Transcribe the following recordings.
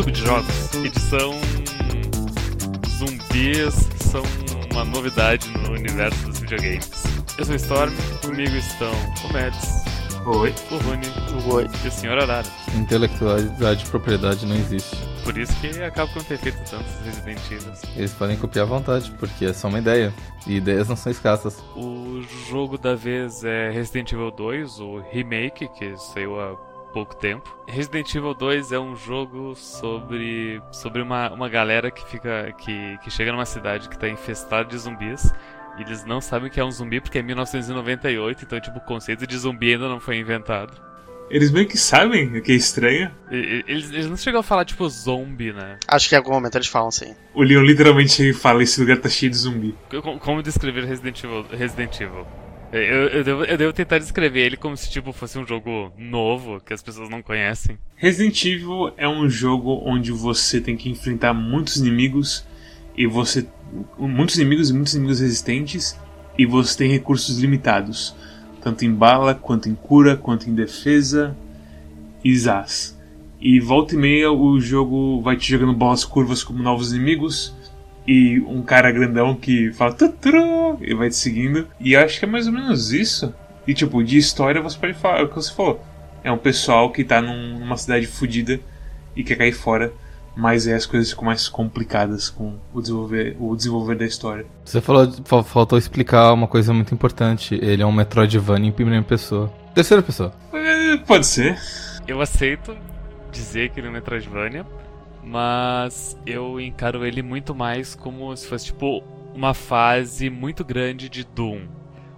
Clube de Jogos, edição Zumbis são uma novidade no universo dos videogames. Eu sou o Storm, comigo estão o Mads, Oi. o Rune Oi. e o Sr. Arara. Intelectualidade e propriedade não existe. Por isso que acaba por ter feito tantos Resident Evil. Eles podem copiar à vontade, porque é só uma ideia. E ideias não são escassas. O jogo da vez é Resident Evil 2, o remake, que saiu há pouco tempo. Resident Evil 2 é um jogo sobre, sobre uma, uma galera que fica que, que chega numa cidade que está infestada de zumbis. E eles não sabem que é um zumbi porque é 1998, então tipo, o conceito de zumbi ainda não foi inventado. Eles meio que sabem o que é estranho. Eles, eles não chegam a falar tipo zombie, né? Acho que em algum momento eles falam sim. O Leon literalmente fala: esse lugar tá cheio de zumbi. Co- Como descrever Resident Evil? Resident Evil? Eu, eu, devo, eu devo tentar descrever ele como se tipo fosse um jogo novo que as pessoas não conhecem. Resident Evil é um jogo onde você tem que enfrentar muitos inimigos e você. muitos inimigos e muitos inimigos resistentes e você tem recursos limitados. Tanto em bala, quanto em cura, quanto em defesa e zaz. E volta e meia o jogo vai te jogando bolas curvas como novos inimigos. E um cara grandão que fala tuturu e vai te seguindo. E eu acho que é mais ou menos isso. E tipo, de história você pode falar é o que você falou. É um pessoal que tá num- numa cidade fodida e quer cair fora. Mas aí as coisas ficam mais complicadas com o desenvolver, o desenvolver da história. Você falou, fa- faltou explicar uma coisa muito importante. Ele é um Metroidvania em primeira pessoa. Terceira pessoa. É, pode ser. Eu aceito dizer que ele é um Metroidvania, mas eu encaro ele muito mais como se fosse tipo uma fase muito grande de Doom.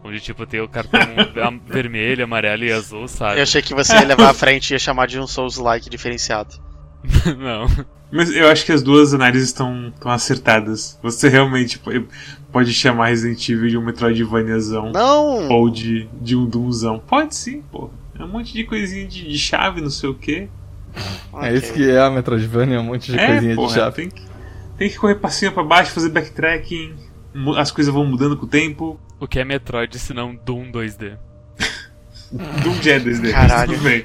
Onde tipo tem o cartão vermelho, amarelo e azul, sabe? Eu achei que você ia levar à frente e ia chamar de um Souls-like diferenciado. Não. Mas eu acho que as duas análises estão acertadas. Você realmente po- pode chamar Resident Evil de um Metroidvaniazão. Não! Ou de, de um Doomzão. Pode sim, pô. É um monte de coisinha de, de chave, não sei o quê. É isso que é a Metroidvania, um monte de é, coisinha porra, de chave. Tem que, tem que correr pra cima, pra baixo, fazer backtracking. As coisas vão mudando com o tempo. O que é Metroid se não Doom 2D? Doom já é 2D, mas Caralho. tudo bem.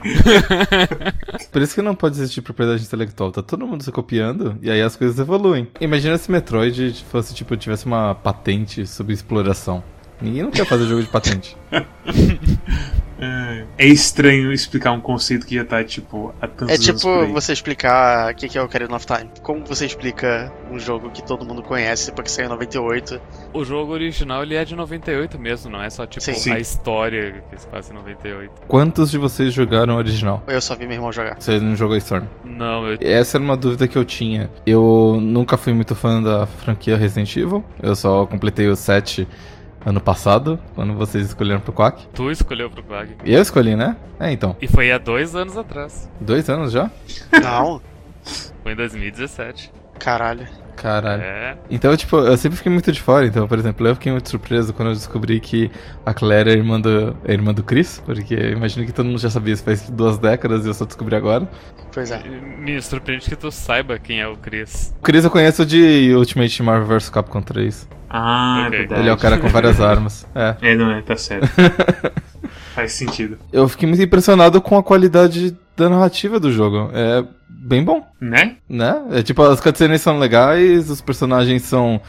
Por isso que não pode existir propriedade intelectual. Tá todo mundo se copiando e aí as coisas evoluem. Imagina se Metroid fosse, tipo, tivesse uma patente sobre exploração. Ninguém não quer fazer jogo de patente. É, é estranho explicar um conceito que já tá, tipo, há tantos É tipo você explicar o que que é o Ocarina of Time. Como você explica um jogo que todo mundo conhece porque saiu em 98? O jogo original ele é de 98 mesmo, não é só tipo Sim. Sim. a história que se passa em 98. Quantos de vocês jogaram o original? Eu só vi meu irmão jogar. Você não jogou Storm? Não, eu Essa era uma dúvida que eu tinha. Eu nunca fui muito fã da franquia Resident Evil. Eu só completei o 7 ano passado, quando vocês escolheram pro Quack. tu escolheu pro Quag. E eu escolhi, né? É, então. E foi há dois anos atrás. Dois anos já? Não? Foi em 2017. Caralho. Caralho. É. Então, tipo, eu sempre fiquei muito de fora. Então, por exemplo, eu fiquei muito surpreso quando eu descobri que a Claire é irmã do, é irmã do Chris. Porque eu imagino que todo mundo já sabia isso faz duas décadas e eu só descobri agora. Pois é. Me surpreende que tu saiba quem é o Chris. O Chris eu conheço de Ultimate Marvel vs Capcom 3. Ah, Ok. é verdade. Ele é o cara com várias armas. É. É, não é, tá certo. Faz sentido. Eu fiquei muito impressionado com a qualidade da narrativa do jogo. É bem bom, Né? né? É tipo, as cutscenes são legais, os personagens são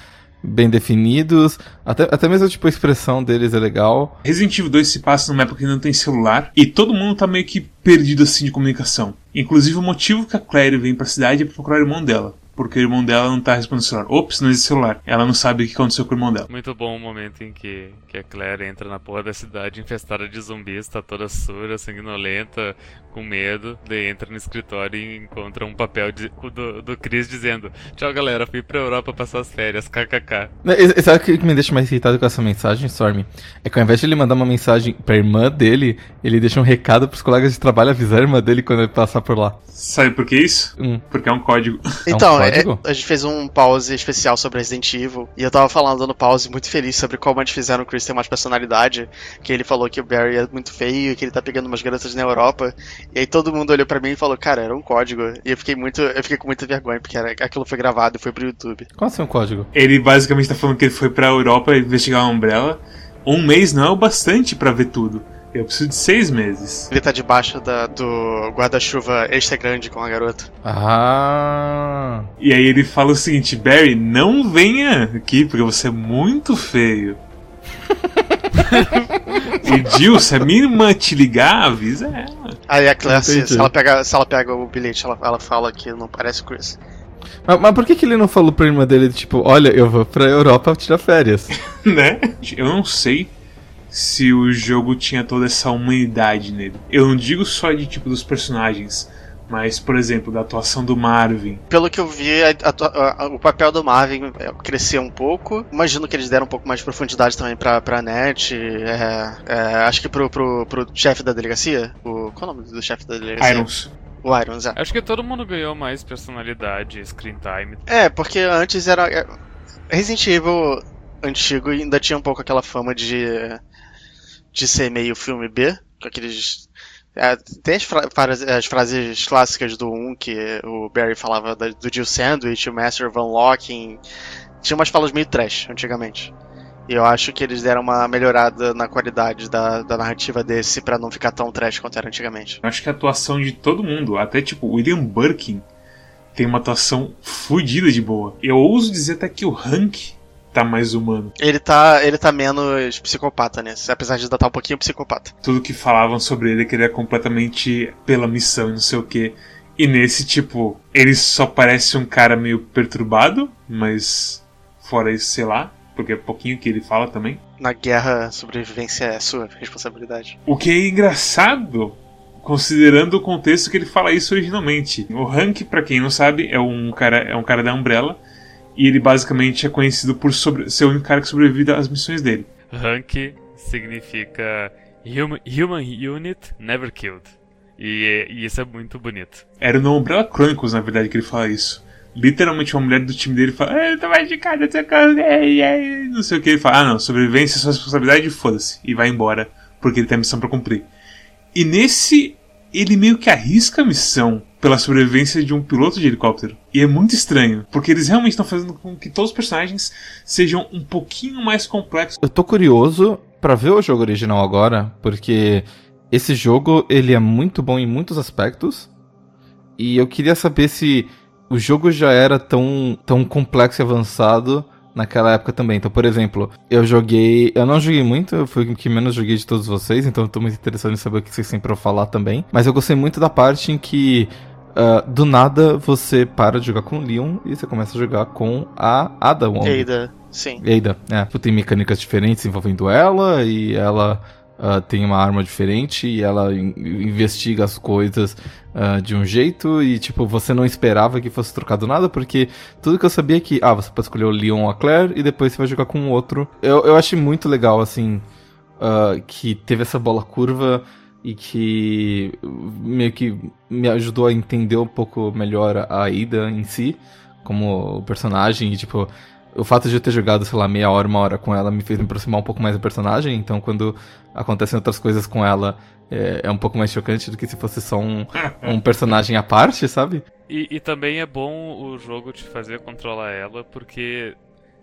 bem definidos, até, até mesmo tipo, a expressão deles é legal. Resident Evil 2 se passa numa época que não tem celular e todo mundo tá meio que perdido assim de comunicação. Inclusive o motivo que a Claire vem pra cidade é pra procurar o irmão dela. Porque o irmão dela não tá respondendo o celular. Ops, não existe celular. Ela não sabe o que aconteceu com o irmão dela. Muito bom o momento em que, que a Claire entra na porra da cidade infestada de zumbis, tá toda sura, sanguinolenta, com medo. Daí entra no escritório e encontra um papel de- do, do Chris dizendo: Tchau galera, fui pra Europa passar as férias, kkk. Né, E, sabe o que me deixa mais irritado com essa mensagem, Storm? É que ao invés de ele mandar uma mensagem pra irmã dele, ele deixa um recado pros colegas de trabalho avisar a irmã dele quando ele passar por lá. Sabe por que isso? Hum. Porque é um código. Então, é- código? a gente fez um pause especial sobre Resident Evil. E eu tava falando no pause muito feliz sobre como eles fizeram o Chris ter mais personalidade. Que ele falou que o Barry é muito feio e que ele tá pegando umas garotas na Europa. E aí todo mundo olhou pra mim e falou, cara, era um código. E eu fiquei muito. Eu fiquei com muita vergonha, porque era, aquilo foi gravado e foi pro YouTube. Qual é o seu código? Ele basicamente tá falando que ele foi pra Europa investigar a Umbrella. Um mês não é o bastante pra ver tudo. Eu preciso de seis meses. Ele tá debaixo da, do guarda-chuva extra grande com a garota. Ah. E aí ele fala o seguinte: Barry, não venha aqui porque você é muito feio. e Jill, se a minha irmã te ligar, avisa ela. Aí a Claire, se, se ela pega, se ela pega o bilhete, ela, ela fala que não parece Chris. Mas, mas por que, que ele não falou pra irmã dele, tipo, olha, eu vou pra Europa tirar férias? né? Eu não sei se o jogo tinha toda essa humanidade nele. Eu não digo só de tipo dos personagens, mas por exemplo da atuação do Marvin. Pelo que eu vi, a- a- a- o papel do Marvin é, cresceu um pouco. Imagino que eles deram um pouco mais de profundidade também pra, pra Net. é, é, acho que pro, pro, pro chefe da delegacia. O, qual é o nome do chefe da delegacia? Irons. O Irons, é. Acho que todo mundo ganhou mais personalidade, screen time. É, porque antes era. é, Resident Evil antigo ainda tinha um pouco aquela fama de. De ser meio filme B, com aqueles. é, tem as, fra- frases- as frases clássicas do 1 que o Barry falava da- do Jill Sandwich, o Master of Unlocking. Tinha umas falas meio trash antigamente. E eu acho que eles deram uma melhorada na qualidade da, da narrativa desse pra não ficar tão trash quanto era antigamente. Eu acho que a atuação de todo mundo, até tipo William Birkin, tem uma atuação fodida de boa. Eu ouso dizer até que o Hank tá mais humano. Ele tá, ele tá menos psicopata nesse, apesar de ainda estar um pouquinho psicopata. Tudo que falavam sobre ele é que ele é completamente pela missão e não sei o que. E nesse, tipo, ele só parece um cara meio perturbado, mas fora isso, sei lá, porque é pouquinho que ele fala também. Na guerra, sobrevivência é sua responsabilidade. O que é engraçado, considerando o contexto que ele fala isso originalmente. O Hank, pra quem não sabe, é um cara, é um cara da Umbrella. E ele basicamente é conhecido por sobre- ser o único cara que sobrevive às missões dele. Rank significa Human, human Unit Never Killed. E, e isso é muito bonito. Era no Umbrella Chronicles, na verdade, que ele fala isso. Literalmente, uma mulher do time dele fala: "Ah, Eu tô mais de casa, o que, ei, ei", não sei o que. Ele fala: Ah, não, sobrevivência é sua responsabilidade, foda-se. E vai embora, porque ele tem a missão pra cumprir. E nesse, ele meio que arrisca a missão pela sobrevivência de um piloto de helicóptero. E é muito estranho, porque eles realmente estão fazendo com que todos os personagens sejam um pouquinho mais complexos. Eu tô curioso pra ver o jogo original agora, porque esse jogo ele é muito bom em muitos aspectos. E eu queria saber se o jogo já era tão, tão complexo e avançado naquela época também. Então, por exemplo, eu joguei. Eu não joguei muito, eu fui o que menos joguei de todos vocês, então eu tô muito interessado em saber o que vocês têm pra falar também. Mas eu gostei muito da parte em que. ah, do nada você para de jogar com o Leon e você começa a jogar com a Ada Wong. Eida, sim. Eida, é. Tem mecânicas diferentes envolvendo ela e ela ah, tem uma arma diferente e ela in- investiga as coisas ah, de um jeito e, tipo, você não esperava que fosse trocado nada porque tudo que eu sabia é que, ah, você pode escolher o Leon ou a Claire e depois você vai jogar com o outro. Eu, eu achei muito legal, assim, ah, que teve essa bola curva e que meio que me ajudou a entender um pouco melhor a Aida em si, como personagem, e tipo, o fato de eu ter jogado, sei lá, meia hora, uma hora com ela me fez me aproximar um pouco mais do personagem, então quando acontecem outras coisas com ela é, é um pouco mais chocante do que se fosse só um, um personagem à parte, sabe? E, e também é bom o jogo te fazer controlar ela, porque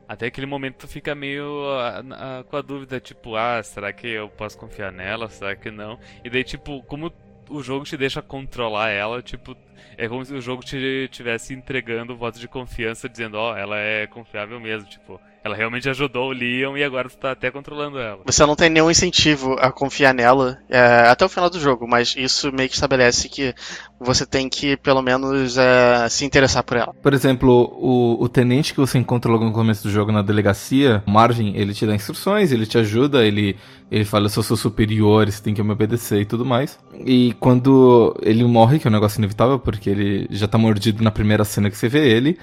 até aquele momento tu fica meio ah, ah, com a dúvida, tipo, ah, será que eu posso confiar nela? Será que não? E daí, tipo, como o jogo te deixa controlar ela, tipo, é como se o jogo te estivesse entregando votos de confiança, dizendo, ó, ela é confiável mesmo, tipo, ela realmente ajudou o Leon e agora tu tá até controlando ela. Você não tem nenhum incentivo a confiar nela é, até o final do jogo, mas isso meio que estabelece que você tem que, pelo menos, é, se interessar por ela. Por exemplo, o, o tenente que você encontra logo no começo do jogo na delegacia, Marvin, ele te dá instruções, ele te ajuda, ele, ele fala, eu sou seu superior, você tem que me obedecer e tudo mais. E quando ele morre, que é um negócio inevitável, porque ele já tá mordido na primeira cena que você vê ele,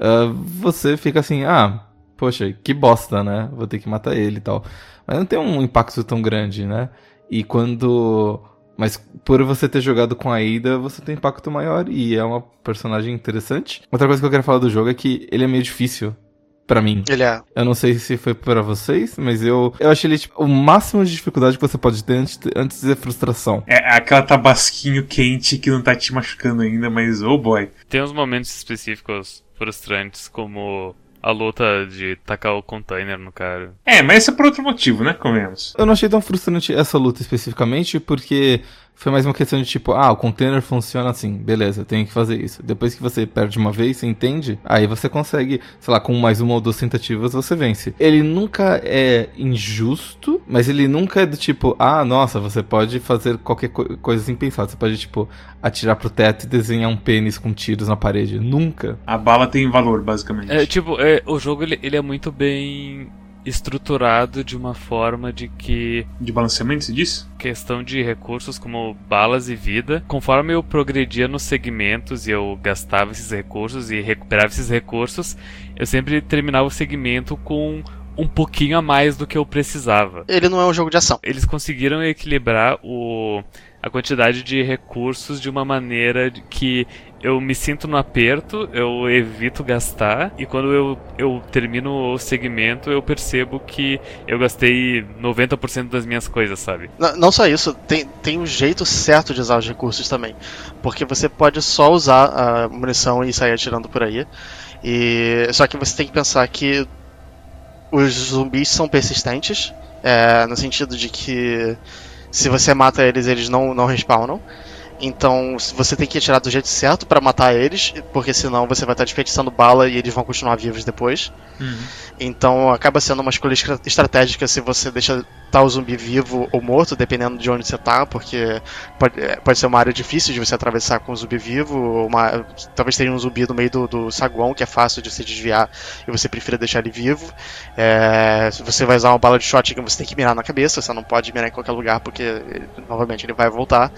ah, você fica assim, ah, poxa, que bosta, né? Vou ter que matar ele e tal. Mas não tem um impacto tão grande, né? E quando. Mas por você ter jogado com a Ada, você tem impacto maior e é uma personagem interessante. Outra coisa que eu quero falar do jogo é que ele é meio difícil pra mim. Ele é. Eu não sei se foi pra vocês, mas eu eu achei ele tipo, o máximo de dificuldade que você pode ter antes, antes de dizer frustração. É aquela tabasquinho quente que não tá te machucando ainda, mas oh boy. Tem uns momentos específicos frustrantes, como a luta de tacar o container no cara. É, mas esse é por outro motivo, né? Convenhamos. Eu não achei tão frustrante essa luta especificamente, porque foi mais uma questão de tipo, ah, o container funciona assim, beleza, tenho que fazer isso. Depois que você perde uma vez, você entende, aí você consegue, sei lá, com mais uma ou duas tentativas você vence. Ele nunca é injusto, mas ele nunca é do tipo, ah, nossa, você pode fazer qualquer co coisa sem pensar. Você pode, tipo, atirar pro teto e desenhar um pênis com tiros na parede. Nunca. A bala tem valor, basicamente. É, tipo, é, o jogo ele, ele é muito bem estruturado de uma forma de que. De balanceamento, se diz? Questão de recursos como balas e vida. Conforme eu progredia nos segmentos e eu gastava esses recursos e recuperava esses recursos, eu sempre terminava o segmento com um pouquinho a mais do que eu precisava. Ele não é um jogo de ação. Eles conseguiram equilibrar o, a quantidade de recursos de uma maneira que eu me sinto no aperto, eu evito gastar, e quando eu, eu termino o segmento, eu percebo que eu gastei 90% das minhas coisas, sabe? Não, não, só isso, tem, tem um jeito certo de usar os recursos também. Porque você pode só usar a munição e sair atirando por aí. E, só que você tem que pensar que os zumbis são persistentes, é, no sentido de que se você mata eles, eles não, não respawnam. Então você tem que atirar do jeito certo para matar eles, porque senão você vai estar desperdiçando bala e eles vão continuar vivos depois. Uhum. Então acaba sendo uma escolha estratégica se você deixa tá o zumbi vivo ou morto, dependendo de onde você tá, porque pode, é, pode ser uma área difícil de você atravessar com um zumbi vivo, uma, talvez tenha um zumbi no meio do, do saguão que é fácil de se desviar e você prefira deixar ele vivo. É, se você vai usar uma bala de shotgun, você tem que mirar na cabeça, você não pode mirar em qualquer lugar porque, novamente, ele vai voltar.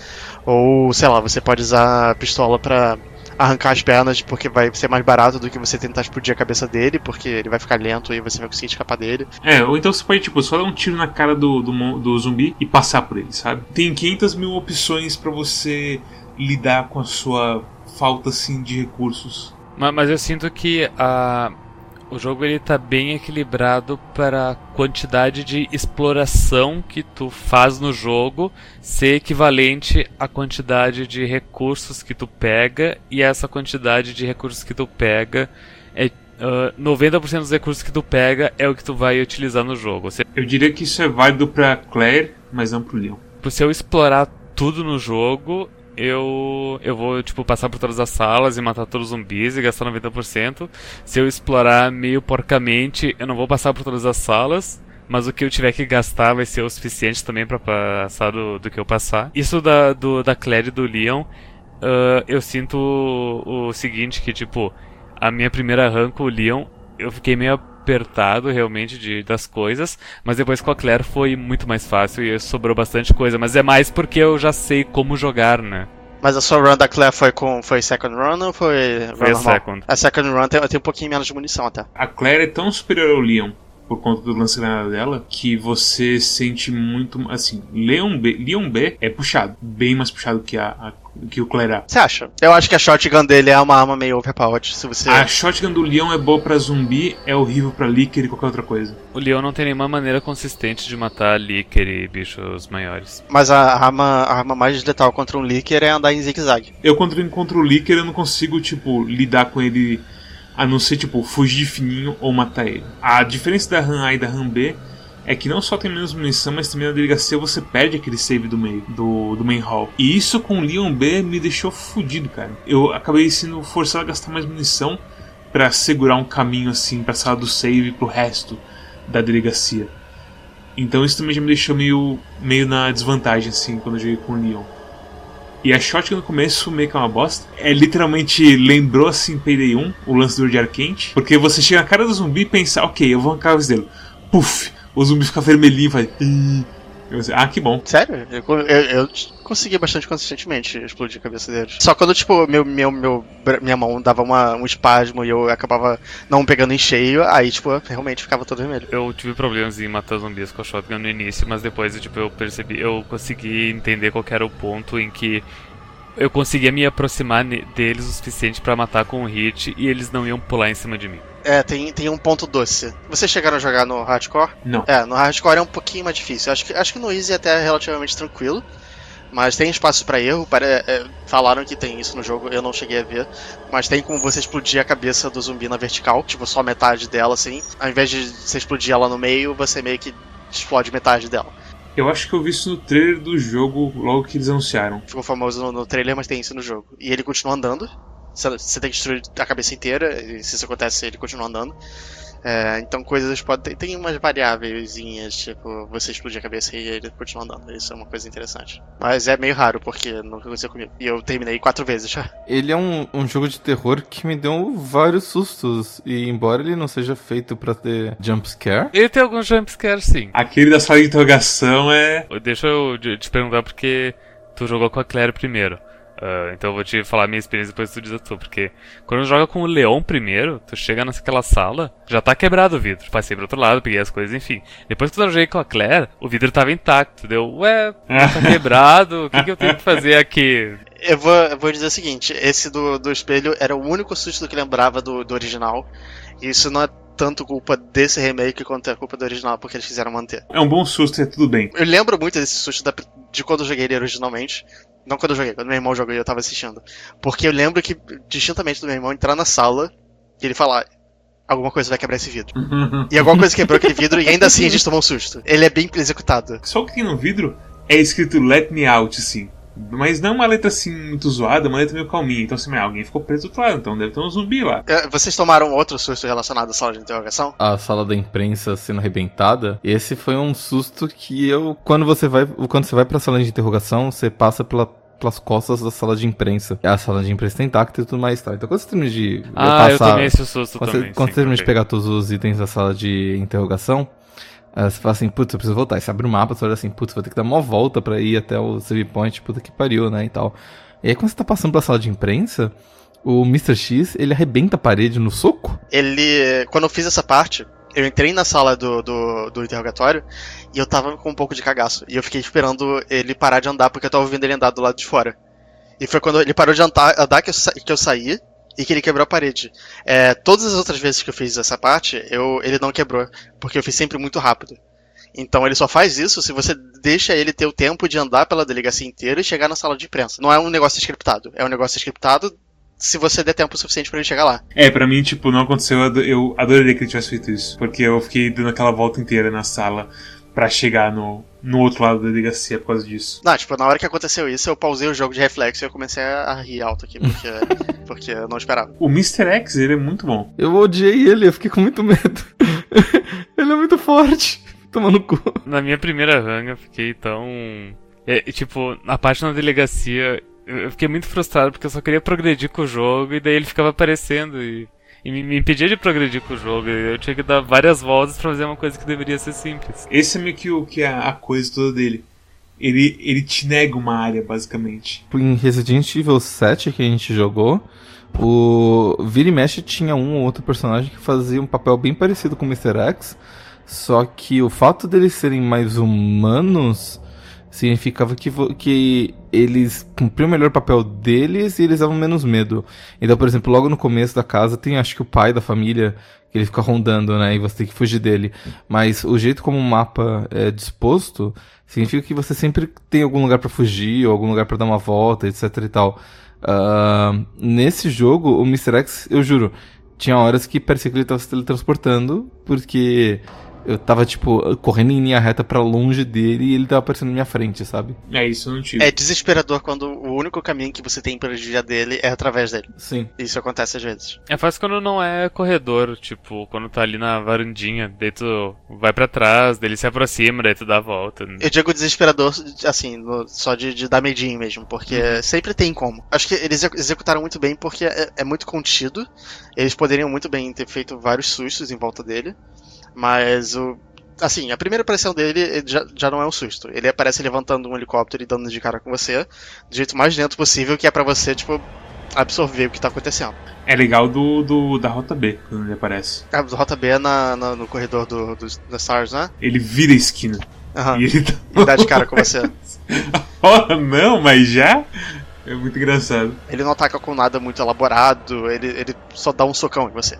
Ou, sei lá, você pode usar a pistola para arrancar as pernas porque vai ser mais barato do que você tentar explodir a cabeça dele, porque ele vai ficar lento e você vai conseguir escapar dele. É, ou então você pode, tipo, só dar um tiro na cara do, do, do zumbi e passar por ele, sabe? Tem 500 mil opções para você lidar com a sua falta, assim, de recursos. Mas, mas eu sinto que a o jogo ele tá bem equilibrado para a quantidade de exploração que tu faz no jogo ser equivalente à quantidade de recursos que tu pega e essa quantidade de recursos que tu pega é uh, 90% dos recursos que tu pega é o que tu vai utilizar no jogo. Você... Eu diria que isso é válido para Claire, mas não pro Leon. Se eu explorar tudo no jogo, eu eu vou tipo passar por todas as salas e matar todos os zumbis e gastar 90%. Se eu explorar meio porcamente, eu não vou passar por todas as salas, mas o que eu tiver que gastar vai ser o suficiente também para passar do, do que eu passar. Isso da do, da Claire e do Leon, uh, eu sinto o, o seguinte que tipo a minha primeira run com o Leon, eu fiquei meio apertado realmente de, das coisas, mas depois com a Claire foi muito mais fácil e sobrou bastante coisa, mas é mais porque eu já sei como jogar, né? Mas a sua run da Claire foi com foi second run ou foi Foi a second. A second run tem, tem um pouquinho menos de munição até. A Claire é tão superior ao Leon por conta do lance granada dela, que você sente muito. Assim, Leon B, Leon B é puxado, bem mais puxado que a, a que o Claire Você acha? Eu acho que a shotgun dele é uma arma meio overpowered. Se você... A shotgun do Leon é boa pra zumbi, é horrível pra Licker e qualquer outra coisa. O Leon não tem nenhuma maneira consistente de matar Licker e bichos maiores. Mas a arma, a arma mais letal contra um Licker é andar em zigue-zague. Eu, quando encontro o Licker, eu não consigo, tipo, lidar com ele a não ser, tipo, fugir de fininho ou matar ele. A diferença da RAM A e da RAM B é que não só tem menos munição, mas também na delegacia você perde aquele save do meio, do, do main hall. E isso com o Leon B me deixou fudido, cara. Eu acabei sendo forçado a gastar mais munição para segurar um caminho assim pra sala do save pro resto da delegacia. Então isso também já me deixou meio, meio na desvantagem assim quando eu joguei com o Leon. E a shotgun no começo meio que é uma bosta. É literalmente lembrou assim Payday 1, o lance do ar quente. Porque você chega na cara do zumbi e pensa, ok, eu vou arrancar o dele. Puf! O zumbi fica vermelhinho e faz. Ah, que bom. Sério? Eu, eu, eu, consegui bastante consistentemente explodir a cabeça deles. Só quando, tipo, meu, meu, meu, minha mão dava uma, um espasmo e eu acabava não pegando em cheio, aí, tipo, realmente ficava todo vermelho. Eu tive problemas em matar zumbis com a shotgun no início, mas depois, tipo, eu percebi, eu consegui entender qual era o ponto em que eu conseguia me aproximar deles o suficiente para matar com um hit e eles não iam pular em cima de mim. É, tem, tem um ponto doce. Vocês chegaram a jogar no hardcore? Não. É, no hardcore é um pouquinho mais difícil. Acho que, acho que no easy até é relativamente tranquilo. Mas tem espaço pra erro. Para, é, falaram que tem isso no jogo, eu não cheguei a ver. Mas tem como você explodir a cabeça do zumbi na vertical, tipo só metade dela assim. Ao invés de você explodir ela no meio, você meio que explode metade dela. Eu acho que eu vi isso no trailer do jogo logo que eles anunciaram. Ficou famoso no, no trailer, mas tem isso no jogo. E ele continua andando. Você tem que destruir a cabeça inteira, e se isso acontece, ele continua andando. É, então coisas podem. Tem umas variáveis, tipo, você explodir a cabeça e ele continua andando. Isso é uma coisa interessante. Mas é meio raro, porque nunca aconteceu comigo. E eu terminei quatro vezes já. Ele é um, um jogo de terror que me deu vários sustos. E embora ele não seja feito pra ter jumpscare, Ele tem alguns jumpscares, sim. Aquele da sala de interrogação é. Deixa eu te te perguntar porque tu jogou com a Claire primeiro. Ah, então eu vou te falar a minha experiência depois tu diz a tua. Porque quando joga com o Leon primeiro, tu chega naquela sala, já tá quebrado o vidro. Passei pro outro lado, peguei as coisas, enfim. Depois que eu joguei com a Claire, o vidro tava intacto. Deu, ué, tá quebrado, o que, que eu tenho que fazer aqui? Eu vou, eu vou dizer o seguinte: esse do, do espelho era o único susto que lembrava do, do original. E isso não é tanto culpa desse remake quanto é culpa do original, porque eles quiseram manter. É um bom susto, é tudo bem. Eu lembro muito desse susto da- de quando eu joguei ele originalmente. Não quando eu joguei, quando meu irmão jogou e eu tava assistindo. Porque eu lembro que, distintamente do meu irmão entrar na sala e ele falar. Alguma coisa vai quebrar esse vidro. E alguma coisa quebrou aquele vidro e ainda assim a gente tomou um susto. Ele é bem executado. Só o que no vidro é escrito Let Me Out, assim. Mas não uma letra assim muito zoada, uma letra meio calminha. Então assim, alguém ficou preso do lado, então deve ter um zumbi lá. É, Vocês tomaram outro susto relacionado à sala de interrogação? a sala da imprensa sendo arrebentada, esse foi um susto que eu. Quando você vai. Quando você vai pra sala de interrogação, você passa pela. Pelas costas da sala de imprensa. A sala de imprensa tá intacta e tudo mais tal. Então quando você termina de Ah, eu passar- tomei esse susto Quando você, também. quando sim, você termina de pegar todos os itens da sala de interrogação, eh, você fala assim, putz, eu preciso voltar. Aí você abre o mapa, você olha assim, putz, vou ter que dar uma volta pra ir até o save point, puta que pariu, né, e tal. E aí quando você tá passando pela sala de imprensa, o Mr. X, ele arrebenta a parede no soco. Ele. Quando eu fiz essa parte, eu entrei na sala do, do, do interrogatório e eu tava com um pouco de cagaço. E eu fiquei esperando ele parar de andar porque eu tava ouvindo ele andar do lado de fora. E foi quando ele parou de andar, andar que, eu que eu saí e que ele quebrou a parede. É, todas as outras vezes que eu fiz essa parte, eu, ele não quebrou, porque eu fiz sempre muito rápido. Então ele só faz isso se você deixa ele ter o tempo de andar pela delegacia inteira e chegar na sala de imprensa. Não é um negócio scriptado, é um negócio scriptado se você der tempo suficiente pra ele chegar lá. É, pra mim, tipo, não aconteceu. Eu adoraria que ele tivesse feito isso. Porque eu fiquei dando aquela volta inteira na sala pra chegar no, no outro lado da delegacia por causa disso. Não, tipo, na hora que aconteceu isso, eu pausei o jogo de reflexo e eu comecei a rir alto aqui, porque, porque eu não esperava. O Mr. X, ele é muito bom. Eu odiei ele, eu fiquei com muito medo. ele é muito forte. Tomando cu. Na minha primeira run eu fiquei tão. É, tipo, na parte na delegacia, eu fiquei muito frustrado porque eu só queria progredir com o jogo e daí ele ficava aparecendo e, e me, me impedia de progredir com o jogo. E eu tinha que dar várias voltas pra fazer uma coisa que deveria ser simples. Esse é meio que, o, que é a coisa toda dele. Ele, ele te nega uma área, basicamente. Em Resident Evil 7 que a gente jogou, o Vira e Mexe tinha um ou outro personagem que fazia um papel bem parecido com o Mr. X, só que o fato deles serem mais humanos significava que, que eles cumpriam o melhor papel deles e eles davam menos medo. Então, por exemplo, logo no começo da casa tem acho que o pai da família que ele fica rondando, né? E você tem que fugir dele. Mas o jeito como o mapa é disposto significa que você sempre tem algum lugar pra fugir ou algum lugar pra dar uma volta, etc e tal. Ah, nesse jogo, o Mr. X, eu juro, tinha horas que parecia que ele tava se teletransportando, porque eu tava, tipo, correndo em linha reta pra longe dele e ele tava aparecendo na minha frente, sabe? É isso, eu não tive. É desesperador quando o único caminho que você tem pra desviar dele é através dele. Sim. Isso acontece às vezes. É fácil quando não é corredor, tipo, quando tá ali na varandinha, daí tu vai pra trás, daí ele se aproxima, daí tu dá a volta. Eu digo desesperador, assim, no- só de, de dar medinho mesmo, porque sempre tem como. Acho que eles ex- executaram muito bem porque é, é muito contido. Eles poderiam muito bem ter feito vários sustos em volta dele, mas o. Assim, a primeira aparição dele ele já, já não é um susto. Ele aparece levantando um helicóptero e dando de cara com você, do jeito mais lento possível, que é pra você, tipo, absorver o que tá acontecendo. É legal do, do da Rota B, quando ele aparece. A Rota B é na, na- no corredor do, do, da SARS, né? Ele vira a esquina. Aham. E ele tá... E dá de cara com você. oh, não, mas já? É muito engraçado. Ele não ataca com nada muito elaborado, ele, ele só dá um socão em você.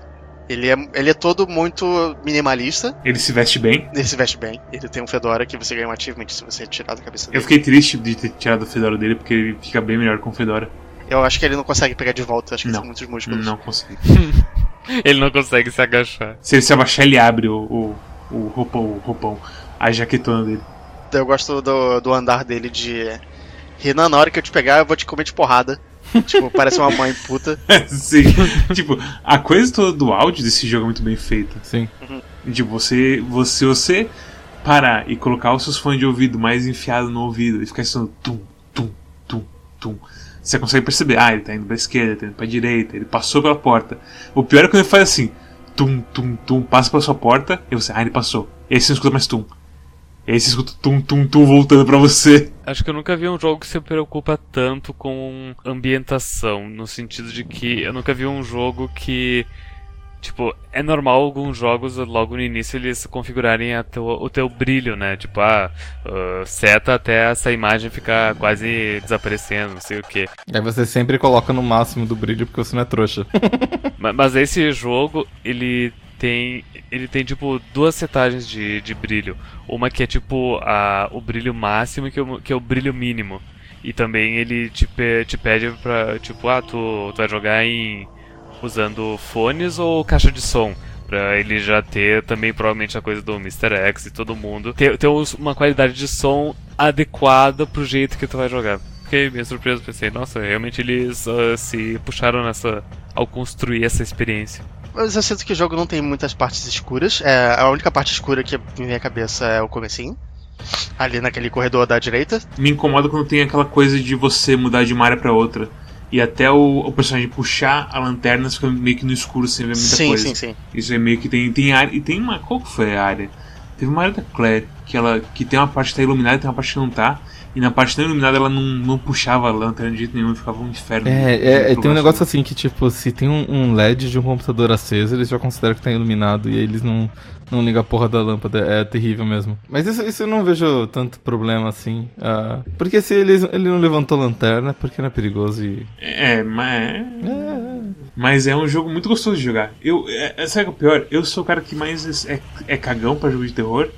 Ele é, ele é todo muito minimalista. Ele se veste bem. Ele se veste bem. Ele tem um Fedora que você ganha um achievement se você tirar da cabeça dele. Eu fiquei triste de ter tirado o Fedora dele, porque ele fica bem melhor com o Fedora. Eu acho que ele não consegue pegar de volta, acho que Não. são muitos músculos. Não consegui. Ele não consegue se agachar. Se ele se abaixar, ele abre o, o, o roupão, o roupão, a jaquetona dele. Eu gosto do, do andar dele de. Renan, na hora que eu te pegar, eu vou te comer de porrada. Tipo, parece uma mãe puta. Sim. tipo, a coisa toda do áudio desse jogo é muito bem feita. Sim. Tipo, você, você, você parar e colocar os seus fones de ouvido mais enfiado no ouvido e ficar sendo tum, tum, tum, tum. Você consegue perceber, ah, ele tá indo pra esquerda, ele tá indo pra direita, ele passou pela porta. O pior é quando ele faz assim, tum, tum, tum, passa pela sua porta, e você, ah, ele passou. E aí você não escuta mais tum. E aí você escuta tum, tum, tum voltando pra você. Acho que eu nunca vi um jogo que se preocupa tanto com ambientação, no sentido de que eu nunca vi um jogo que. Tipo, é normal alguns jogos logo no início eles configurarem a teu- o teu brilho, né? Tipo, ah, ah, seta até essa imagem ficar quase desaparecendo, não sei o que. Aí você sempre coloca no máximo do brilho porque você não é trouxa. Ma- Mas esse jogo, ele tem. Ele tem, tipo, duas setagens de, de brilho. Uma que é tipo a, o brilho máximo que, é o- que é o brilho mínimo. E também ele te, te pede pra, tipo, ah, tu, tu vai jogar em. usando fones ou caixa de som. Pra ele já ter também provavelmente a coisa do Mr. X e todo mundo. Ter, ter uma qualidade de som adequada pro jeito que tu vai jogar. Fiquei meio surpreso, pensei, nossa, realmente eles ah, se puxaram nessa. ao construir essa experiência. Eu sinto que o jogo não tem muitas partes escuras. É, a única parte escura que me vem à cabeça é o comecinho. Ali naquele corredor da direita. Me incomoda quando tem aquela coisa de você mudar de uma área pra outra. E até o, o personagem puxar a lanterna fica meio que no escuro sem ver muita sim, coisa. sim, sim. Isso é meio que tem, tem área. E tem uma. Qual que foi a área? Teve uma área da Claire que ela que tem uma parte que tá iluminada e tem uma parte que não tá. E na parte não iluminada ela não, não puxava a lanterna de jeito nenhum, ficava um inferno. É, é, Eu tem um negócio assim que, tipo, se tem um, um LED de um computador aceso, eles já consideram que tá iluminado e aí eles não, não ligam a porra da lâmpada. É terrível mesmo. Mas isso, isso eu não vejo tanto problema assim. ah, porque se eles, ele não levantou a lanterna, é porque não é perigoso e. É, mas. Mas é um jogo muito gostoso de jogar. Eu, é, é, sabe é o pior? Eu sou o cara que mais é, é cagão pra jogo de terror.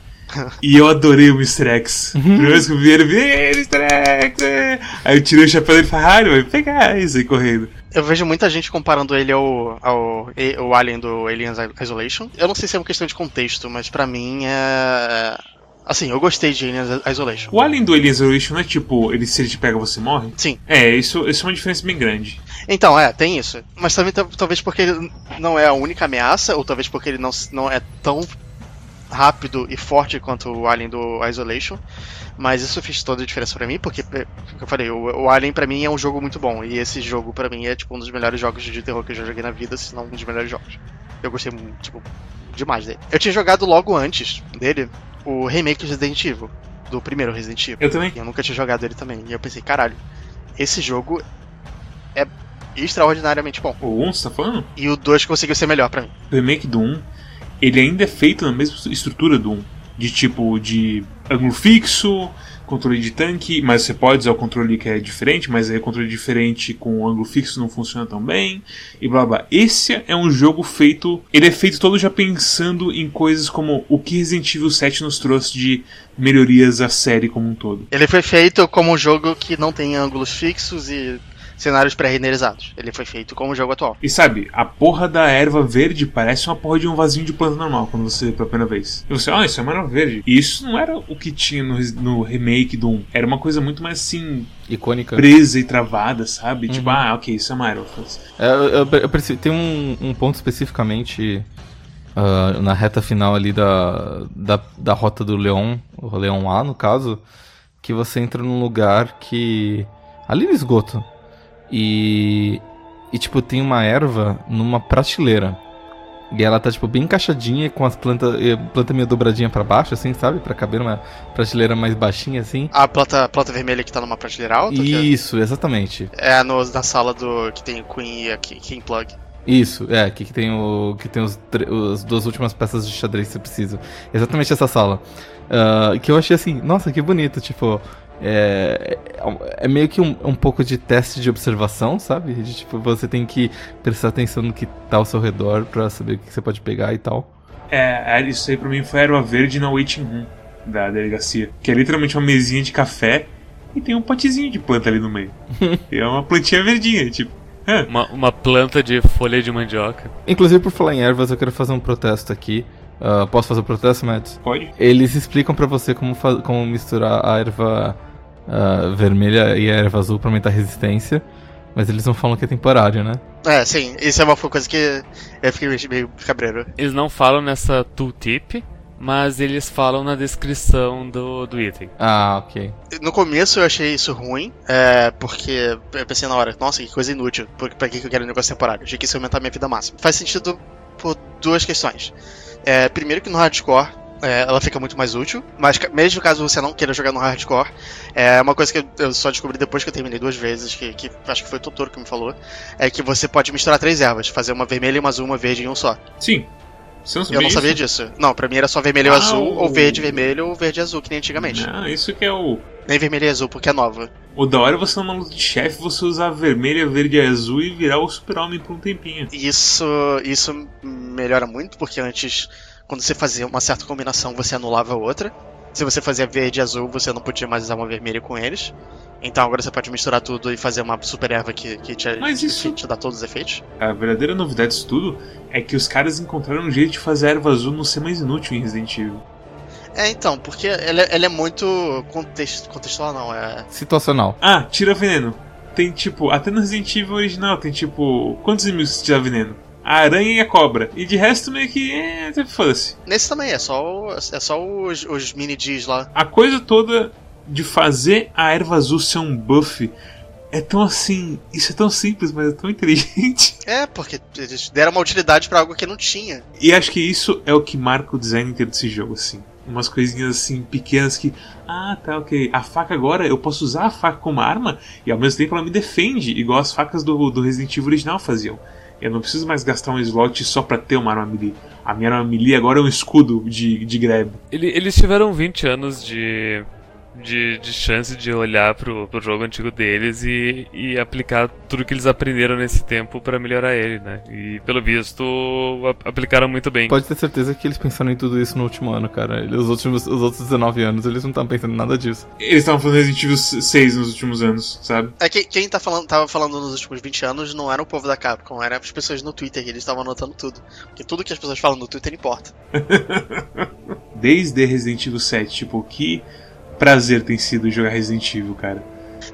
E eu adorei o Mr. X. Primeira vez que eu vi ele, eu vi, "Ei, Mr. X! é." Aí eu tirei o chapéu dele e falei, ah, vai pegar isso aí correndo. Eu vejo muita gente comparando ele ao, ao, ao Alien do Aliens Isolation. Eu não sei se é uma questão de contexto, mas pra mim é. Assim, eu gostei de Aliens Isolation. O Alien do Alien Isolation não é tipo, ele, se ele te pega, você morre? Sim. É, isso, isso é uma diferença bem grande. Então, é, tem isso. Mas também tal- talvez porque ele não é a única ameaça, ou talvez porque ele não, não é tão rápido e forte quanto o Alien do Isolation. Mas isso fez toda a diferença pra mim, porque, é, como eu falei, o, o Alien pra mim é um jogo muito bom. E esse jogo pra mim é tipo um dos melhores jogos de terror que eu já joguei na vida, se não um dos melhores jogos. Eu gostei, mu- tipo, demais dele. Eu tinha jogado logo antes dele o remake de Resident Evil, do primeiro Resident Evil. Eu também. E eu nunca tinha jogado ele também. E eu pensei, caralho, esse jogo é extraordinariamente bom. O 1, você tá falando? E o 2 conseguiu ser melhor pra mim. O remake do 1, ele ainda é feito na mesma estrutura do 1. De tipo, de ângulo fixo, controle de tanque, mas você pode usar o controle que é diferente, mas aí o controle diferente com o ângulo fixo não funciona tão bem, e blá blá. Esse é um jogo feito. Ele é feito todo já pensando em coisas como o que Resident Evil 7 nos trouxe de melhorias à série como um todo. Ele foi feito como um jogo que não tem ângulos fixos e cenários pré-renderizados. Ele foi feito como o jogo atual. E sabe, a porra da erva verde parece uma porra de um vasinho de planta normal quando você vê pela primeira vez. E você, ah, isso é uma erva verde. E isso não era o que tinha no, no remake do 1. Era uma coisa muito mais assim, Icônica. presa e travada, sabe? Tipo, ah, ok, isso é uma erva. É, eu, eu, eu percebi- tem um, um ponto especificamente ah, na reta final ali da, da, da rota do Leon, o Leon A no caso, que você entra num lugar que. ali no esgoto. E. E tipo, tem uma erva numa prateleira. E ela tá, tipo, bem encaixadinha com as plantas. Planta meio dobradinha pra baixo, assim, sabe? Pra caber numa prateleira mais baixinha, assim. A planta, planta vermelha que tá numa prateleira alta, que Isso, exatamente. é no- na sala do que tem Queen e a Ki- King Plug. Isso, é, aqui que tem o. que tem os, as duas últimas peças de xadrez que você precisa. Exatamente essa sala. Ah, que eu achei assim, nossa, que bonito, tipo. É, é, é meio que um, um, pouco de teste de observação, sabe? De, tipo, você tem que prestar atenção no que tá ao seu redor pra saber o que você pode pegar e tal. É, é isso aí pra mim foi a erva verde na waiting room da delegacia. Que é literalmente uma mesinha de café e tem um potezinho de planta ali no meio. e é uma plantinha verdinha, tipo. Uma, uma planta de folha de mandioca. Inclusive, por falar em ervas, eu quero fazer um protesto aqui. Uh, posso fazer o um protesto, Mads? Pode. Eles explicam para você como, como misturar a erva uh, vermelha e a erva azul para aumentar a resistência. Mas eles não falam que é temporário, né? É, sim. Isso é uma coisa que eu fiquei meio cabreiro. Eles não falam nessa tooltip, mas eles falam na descrição do, do item. Ah, ok. No começo eu achei isso ruim, é, porque eu pensei na hora, nossa, que coisa inútil, pra que eu quero um negócio temporário? Achei que isso ia aumentar minha vida máxima. Faz sentido por duas questões. É, primeiro que no hardcore é, ela fica muito mais útil, mas mesmo caso você não queira jogar no hardcore, é uma coisa que eu só descobri depois que eu terminei duas vezes, que, que acho que foi o Totoro que me falou, é que você pode misturar três ervas, fazer uma vermelha, uma azul, uma verde em um só. Sim. Você não eu não sabia isso? disso. Não, pra mim era só vermelho e ah, azul, ou verde vermelho, ou verde azul, que nem antigamente. Ah, isso que é o. Nem vermelho e azul, porque é nova. O da hora é você numa luta de chefe, você usar vermelha, verde e azul e virar o super-homem por um tempinho. Isso, isso melhora muito, porque antes, quando você fazia uma certa combinação, você anulava a outra. Se você fazia verde e azul, você não podia mais usar uma vermelha com eles. Então agora você pode misturar tudo e fazer uma super erva que, que, te, isso... que te dá todos os efeitos. A verdadeira novidade disso tudo é que os caras encontraram um jeito de fazer a erva azul não ser mais inútil em Resident Evil. É, então, porque ela, ela é muito contexto, contextual, não, é. Situacional. Ah, tira veneno. Tem tipo, até no Resident Evil original tem tipo. Quantos inimigos tira veneno? A aranha e a cobra. E de resto meio que. É, foda-se. Nesse também, é só, é só os, os mini Gs lá. A coisa toda de fazer a erva azul ser um buff é tão assim. Isso é tão simples, mas é tão inteligente. É, porque eles deram uma utilidade para algo que não tinha. E acho que isso é o que marca o design inteiro desse jogo, assim. Umas coisinhas assim pequenas que. Ah, tá, ok. A faca agora, eu posso usar a faca como arma e ao mesmo tempo ela me defende, igual as facas do, do Resident Evil original faziam. Eu não preciso mais gastar um slot só pra ter uma arma melee. A minha arma melee agora é um escudo de, de grab. Eles tiveram 20 anos de de, de chance de olhar pro, pro jogo antigo deles e, e aplicar tudo que eles aprenderam nesse tempo para melhorar ele, né? E pelo visto aplicaram muito bem. Pode ter certeza que eles pensaram em tudo isso no último ano, cara. Os, últimos, os outros 19 anos eles não estavam pensando em nada disso. Eles estavam fazendo Resident Evil 6 nos últimos anos, sabe? É que quem tá falando, tava falando nos últimos 20 anos não era o povo da Capcom, eram as pessoas no Twitter que eles estavam anotando tudo. Porque tudo que as pessoas falam no Twitter importa. Desde Resident Evil 7, tipo, que prazer tem sido jogar Resident Evil, cara.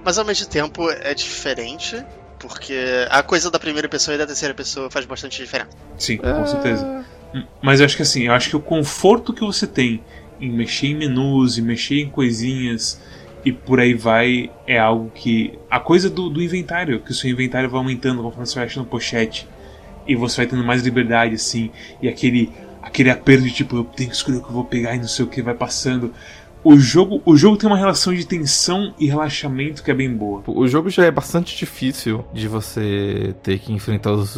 Mas ao mesmo tempo é diferente, porque a coisa da primeira pessoa e da terceira pessoa faz bastante diferença. Sim, com é... certeza. Mas eu acho que assim, eu acho que o conforto que você tem em mexer em menus, e mexer em coisinhas e por aí vai é algo que. A coisa do, do inventário, que o seu inventário vai aumentando conforme você vai achando pochete. E você vai tendo mais liberdade, assim. E aquele, aquele aperto de tipo, eu tenho que escolher o que eu vou pegar e não sei o que vai passando o jogo, o jogo tem uma relação de tensão e relaxamento que é bem boa. O jogo já é bastante difícil de você ter que enfrentar os,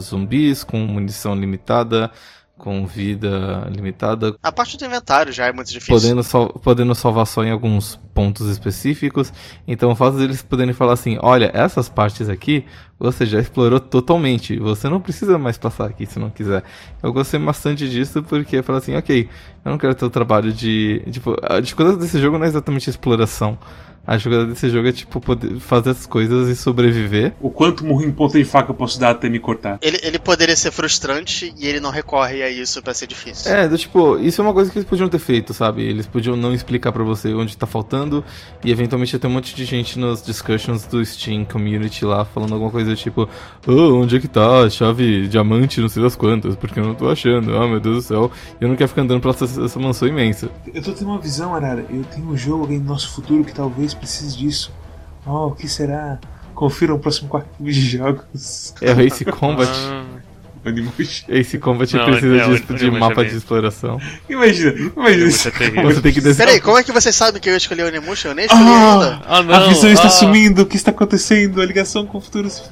zumbis com munição limitada, com vida limitada. A parte do inventário já é muito difícil. Podendo, sal podendo salvar só em alguns pontos específicos. Então o fato deles poderem falar assim, olha, essas partes aqui você já explorou totalmente. Você não precisa mais passar aqui se não quiser. Eu gostei bastante disso porque eu falei assim, ok, eu não quero ter o trabalho de. Tipo, a dificuldade desse jogo não é exatamente exploração. A jogada desse jogo é tipo poder fazer as coisas e sobreviver. O quanto murro em ponta de faca eu posso dar até me cortar? Ele, ele poderia ser frustrante e ele não recorre a isso para ser difícil. É, do, tipo, isso é uma coisa que eles podiam ter feito, sabe? Eles podiam não explicar para você onde tá faltando e eventualmente ter um monte de gente nos discussions do Steam Community lá falando alguma coisa tipo: Oh, onde é que tá a chave diamante, não sei das quantas, porque eu não tô achando, ah, oh, meu Deus do céu. Eu não quero ficar andando pra essa, essa mansão imensa. Eu tô tendo uma visão, Arara. Eu tenho um jogo aí no nosso futuro que talvez precise disso. Oh, o que será? Confira o próximo quarto de jogos. É o Ace Combat. Ace Combat não, precisa é, de, de mapa é de exploração. Imagina, imagina. Isso. É você tem que descer. Peraí, como é que você sabe que eu escolhi o Onimusha? Eu nem escolhi ah, ainda. Ah, não, a visão ah. está sumindo, o que está acontecendo? A ligação com futuros.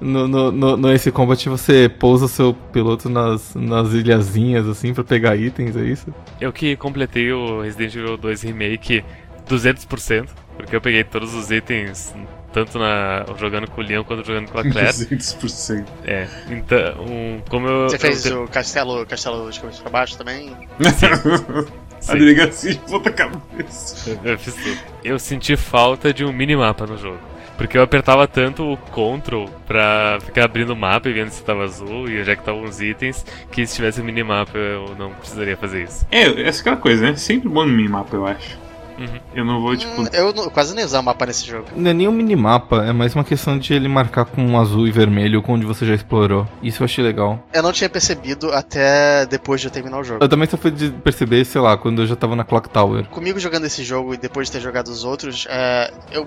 No, no, no, no Ace Combat você pousa o seu piloto nas, nas ilhazinhas assim pra pegar itens, é isso? Eu que completei o Resident Evil 2 Remake 200%, porque eu peguei todos os itens, tanto na, jogando com o Leon quanto jogando com a Claire. 200%. É, então, um, como eu. Você fez eu, o castelo, castelo de cabeça pra baixo também? A sim, delegacia de ponta cabeça. eu, eu fiz tudo. Eu senti falta de um minimapa no jogo. Porque eu apertava tanto o Ctrl pra ficar abrindo o mapa e vendo se tava azul e onde é que estavam os itens, que se tivesse o minimapa eu não precisaria fazer isso. É, essa é aquela coisa, né? Sempre bom no minimapa, eu acho. Uhum. Eu não vou, tipo. Hum, eu não- quase nem usar mapa nesse jogo. Não é nem um minimapa, é mais uma questão de ele marcar com azul e vermelho onde você já explorou. Isso eu achei legal. Eu não tinha percebido até depois de eu terminar o jogo. Eu também só fui de perceber, sei lá, quando eu já tava na Clock Tower. Comigo jogando esse jogo e depois de ter jogado os outros, é, eu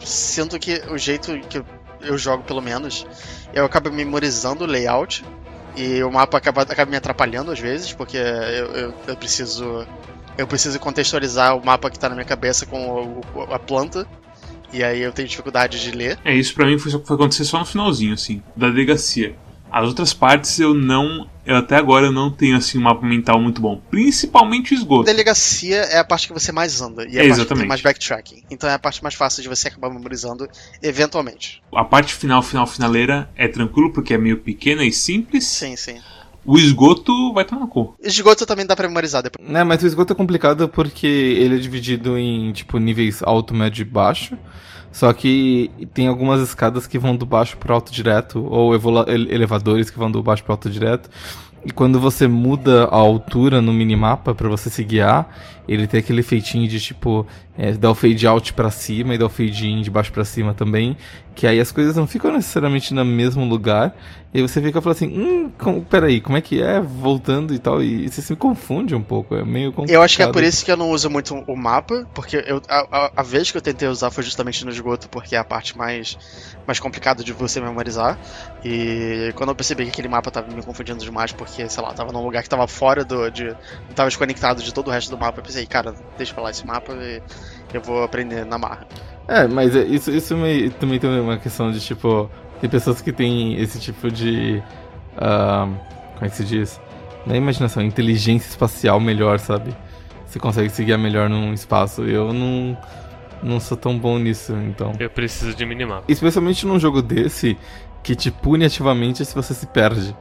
sinto que o jeito que eu, eu jogo, pelo menos, eu acabo memorizando o layout e o mapa acaba, acaba me atrapalhando às vezes, porque eu, eu, eu preciso eu preciso contextualizar o mapa que tá na minha cabeça com a planta. E aí eu tenho dificuldade de ler. É, isso pra mim foi, foi acontecer só no finalzinho, assim, da delegacia. As outras partes eu não. Eu até agora não tenho assim um mapa mental muito bom. Principalmente o esgoto. Delegacia é a parte que você mais anda e é É, a parte que tem exatamente. mais backtracking. Então é a parte mais fácil de você acabar memorizando eventualmente. A parte final, final, finaleira é tranquilo porque é meio pequena e simples. Sim, sim. O esgoto vai tomar no cu. Esgoto também dá pra memorizar depois. Né, mas o esgoto é complicado porque ele é dividido em, tipo, níveis alto, médio e baixo. Só que tem algumas escadas que vão do baixo pro alto direto, ou elevadores que vão do baixo pro alto direto. E quando você muda a altura no minimapa pra você se guiar, ele tem aquele feitinho de tipo, é, dar o fade out pra cima e dar o fade in de baixo pra cima também. Que aí as coisas não ficam necessariamente no mesmo lugar. E aí você fica falando assim, hum, com, peraí, como é que é? Voltando e tal. E, você se confunde um pouco, é meio complicado. Eu acho que é por isso que eu não uso muito o mapa, porque eu, a, a- a vez que eu tentei usar foi justamente no esgoto, porque é a parte mais, mais complicada de você memorizar. E quando eu percebi que aquele mapa tava me confundindo demais, porque, sei lá, tava num lugar que tava fora do. De, não tava desconectado de todo o resto do mapa, eu pensei, cara, deixa pra lá esse mapa e eu vou aprender na marra. É, mas é- isso, isso me- também tem uma questão de tipo. Tem pessoas que têm esse tipo de. ah, como é que se diz? Não é imaginação, é inteligência espacial melhor, sabe? Você consegue se guiar melhor num espaço. Eu não. Não sou tão bom nisso, então. Eu preciso de minimapa. Especialmente num jogo desse que te pune ativamente se você se perde.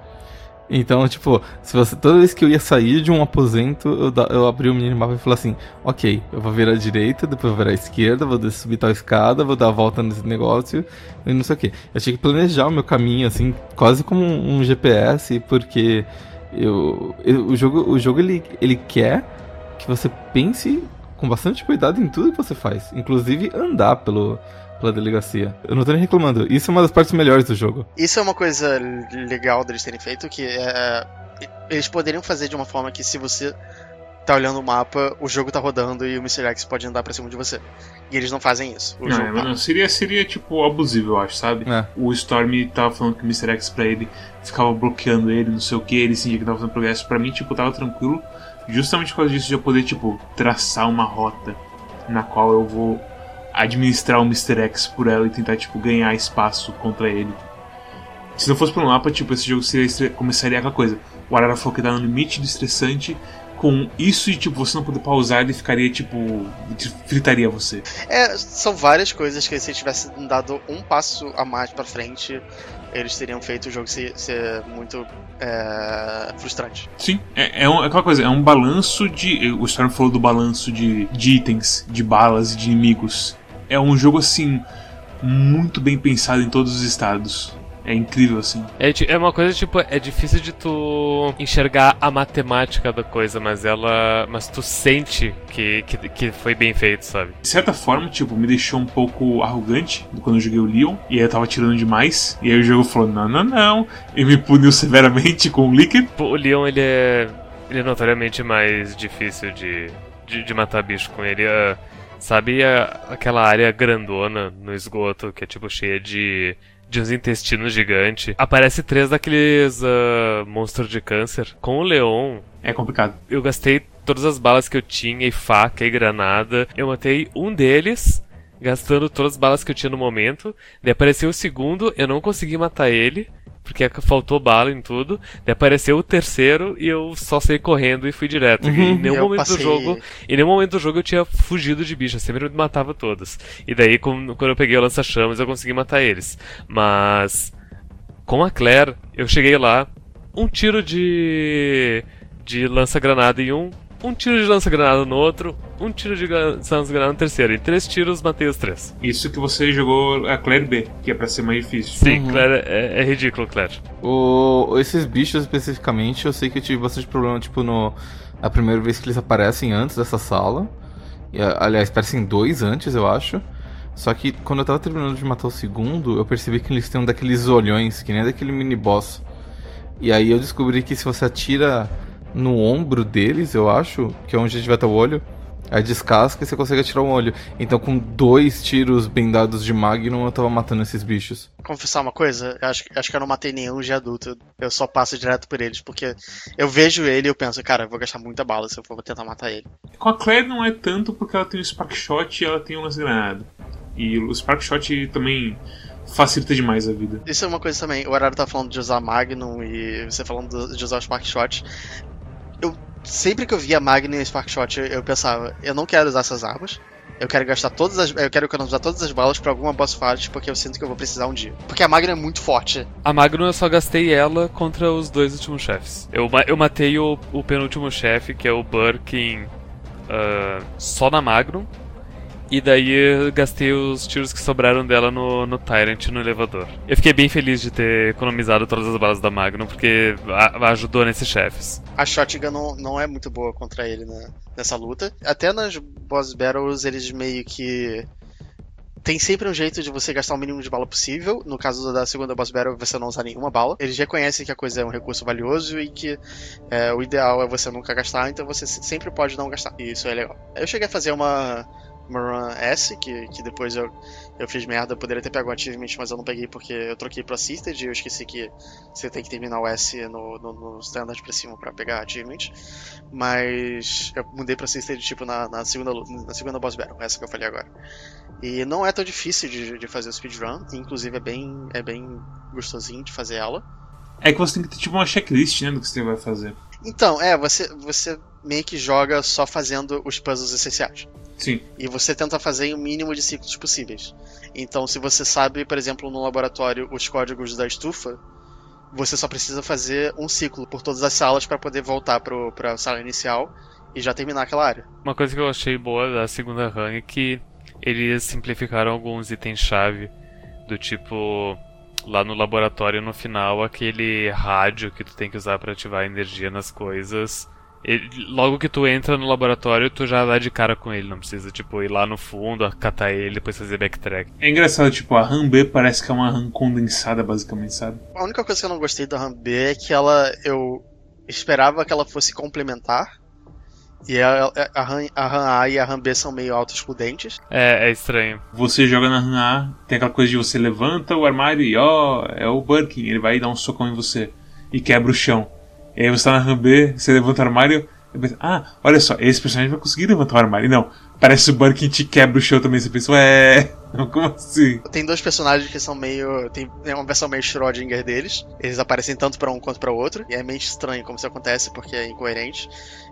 Então, tipo, se você, toda vez que eu ia sair de um aposento, eu, eu abri o minimapa e falei assim: ok, eu vou virar à direita, depois eu vou virar à esquerda, vou subir tal escada, vou dar a volta nesse negócio e não sei o que. Eu tinha que planejar o meu caminho, assim, quase como um, um GPS, porque eu, eu- o jogo, o jogo ele, ele quer que você pense com bastante cuidado em tudo que você faz, inclusive andar pelo, pela delegacia. Eu não tô nem reclamando, isso é uma das partes melhores do jogo. Isso é uma coisa legal deles terem feito, que é. Eles poderiam fazer de uma forma que se você tá olhando o mapa, o jogo tá rodando e o Mr. X pode andar pra cima de você. E eles não fazem isso. O Não, jogo é, não, seria, seria tipo abusivo, eu acho, sabe? É. O Storm tava falando que o Mr. X pra ele ficava bloqueando ele, não sei o que, ele sentia que tava fazendo progresso. Pra mim, tipo, tava tranquilo. Justamente por causa disso de eu poder, tipo, traçar uma rota na qual eu vou administrar o Mr. X por ela e tentar, tipo, ganhar espaço contra ele. Se não fosse pelo mapa, tipo, esse jogo seria começaria aquela coisa. O Arara falou que tá no limite do estressante. Com isso e, tipo, você não poder pausar, ele ficaria, tipo. fritaria você. É, são várias coisas que se eles tivessem dado um passo a mais pra frente, eles teriam feito o jogo ser, ser muito é, frustrante. Sim, é, é, um- é aquela coisa, é um balanço de. O Storm falou do balanço de, de itens, de balas e de inimigos. É um jogo assim, muito bem pensado em todos os estados. É incrível assim. É, é uma coisa tipo, é difícil de tu enxergar a matemática da coisa, mas ela. Mas tu sente que, que, que foi bem feito, sabe? De certa forma, tipo, me deixou um pouco arrogante quando eu joguei o Leon. E aí eu tava tirando demais. E aí o jogo falou: não, não, não. E me puniu severamente com o. Pô, O Leon, ele é. Ele é notoriamente mais difícil de, de, de matar bicho com ele. ah, sabe aquela área grandona no esgoto que é tipo cheia de. De uns intestinos gigantes. Aparece três daqueles ah, monstros de câncer. Com o Leon, É complicado. eu gastei todas as balas que eu tinha, e faca e granada. Eu matei um deles, gastando todas as balas que eu tinha no momento. Daí apareceu o segundo, eu não consegui matar ele. Porque faltou bala em tudo. Daí apareceu o terceiro e eu só saí correndo e fui direto. Uhum. E em nenhum Eu momento passei- do jogo. Em nenhum momento do jogo eu tinha fugido de bicho, eu sempre matava todas. E daí, quando eu peguei o lança-chamas, eu consegui matar eles. Mas. Com a Claire, eu cheguei lá, um tiro de. de lança-granada em um, um tiro de lança-granada no outro, um tiro de gra- lança-granada no terceiro. Em três tiros, matei os três. Isso que você jogou a Claire B, que é pra ser mais difícil. Sim, Uhum. Claire, é, é ridículo, Claire. O, esses bichos especificamente, eu sei que eu tive bastante problema, tipo, no. A primeira vez que eles aparecem antes dessa sala. E, aliás, parecem dois antes, eu acho. Só que quando eu tava terminando de matar o segundo, eu percebi que eles têm um daqueles olhões, que nem daquele mini boss. E aí eu descobri que se você atira no ombro deles, eu acho, que é onde devia estar o olho, aí descasca e você consegue atirar um olho. Então com dois tiros bem dados de Magnum, eu tava matando esses bichos. Confessar uma coisa, acho, acho que eu não matei nenhum de adulto. Eu só passo direto por eles, porque eu vejo ele e eu penso, cara, eu vou gastar muita bala se eu for tentar matar ele. Com a Claire não é tanto porque ela tem o Spark Shot e ela tem o lance granada. E o Spark Shot também facilita demais a vida. Isso é uma coisa também, o horário tá falando de usar Magnum e você falando de usar o Spark Shot. Eu, sempre que eu via Magnum e Spark Shot, eu, eu pensava, eu não quero usar essas armas. Eu quero gastar todas as. Eu quero economizar todas as balas pra alguma boss fight, porque eu sinto que eu vou precisar um dia. Porque a Magnum é muito forte. A Magnum eu só gastei ela contra os dois últimos chefes. Eu, eu matei o, o penúltimo chefe, que é o Birkin, ah, só na Magnum. E daí gastei os tiros que sobraram dela no, no Tyrant no elevador. Eu fiquei bem feliz de ter economizado todas as balas da Magnum, porque a- ajudou nesses chefes. A Shotgun não, não é muito boa contra ele né, nessa luta. Até nas boss battles, eles meio que. Tem sempre um jeito de você gastar o mínimo de bala possível. No caso da segunda boss battle, você não usar nenhuma bala. Eles reconhecem que a coisa é um recurso valioso e que é, o ideal é você nunca gastar, então você se- sempre pode não gastar. E isso é legal. Eu cheguei a fazer uma, uma run S, que, que depois eu, eu fiz merda. Eu poderia ter pego o achievement, mas eu não peguei porque eu troquei pro Assisted e eu esqueci que você tem que terminar o S no, no, no standard pra cima pra pegar achievement. Mas eu mudei pra Assisted tipo na, na, segunda, na segunda boss battle, essa que eu falei agora. E não é tão difícil de, de fazer o speedrun, inclusive é bem, é bem gostosinho de fazer ela. É que você tem que ter tipo uma checklist, né, do que você vai fazer. Então, é, você, você meio que joga só fazendo os puzzles essenciais. Sim. E você tenta fazer em o mínimo de ciclos possíveis. Então, se você sabe, por exemplo, no laboratório os códigos da estufa, você só precisa fazer um ciclo por todas as salas para poder voltar pro, pra sala inicial e já terminar aquela área. Uma coisa que eu achei boa da segunda run é que eles simplificaram alguns itens-chave, do tipo lá no laboratório no final aquele rádio que tu tem que usar pra ativar a energia nas coisas. Ele- logo que tu entra no laboratório, tu já dá de cara com ele, não precisa tipo ir lá no fundo, catar ele, depois fazer backtrack. É engraçado, tipo, a RAM B parece que é uma RAM condensada, basicamente, sabe? A única coisa que eu não gostei da RAM B é que ela. Eu esperava que ela fosse complementar. E a, a, RAM, a RAM A e a RAM B são meio auto-excludentes. É, é estranho. Você joga na RAM A, tem aquela coisa de você levanta o armário e ó, é o Birkin, ele vai dar um socão em você e quebra o chão. E aí você tá na RAM B, você levanta o armário e pensa, ah, olha só, esse personagem vai conseguir levantar o armário. E não, parece o Birkin te quebra o chão também. Você pensa, ué, como assim? Tem dois personagens que são meio. Tem é uma versão meio Schrödinger deles. Eles aparecem tanto pra um quanto pra outro. E é meio estranho como isso acontece, porque é incoerente.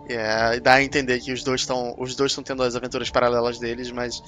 E é, dá a entender que os dois estão. Os dois estão tendo as aventuras paralelas deles, mas.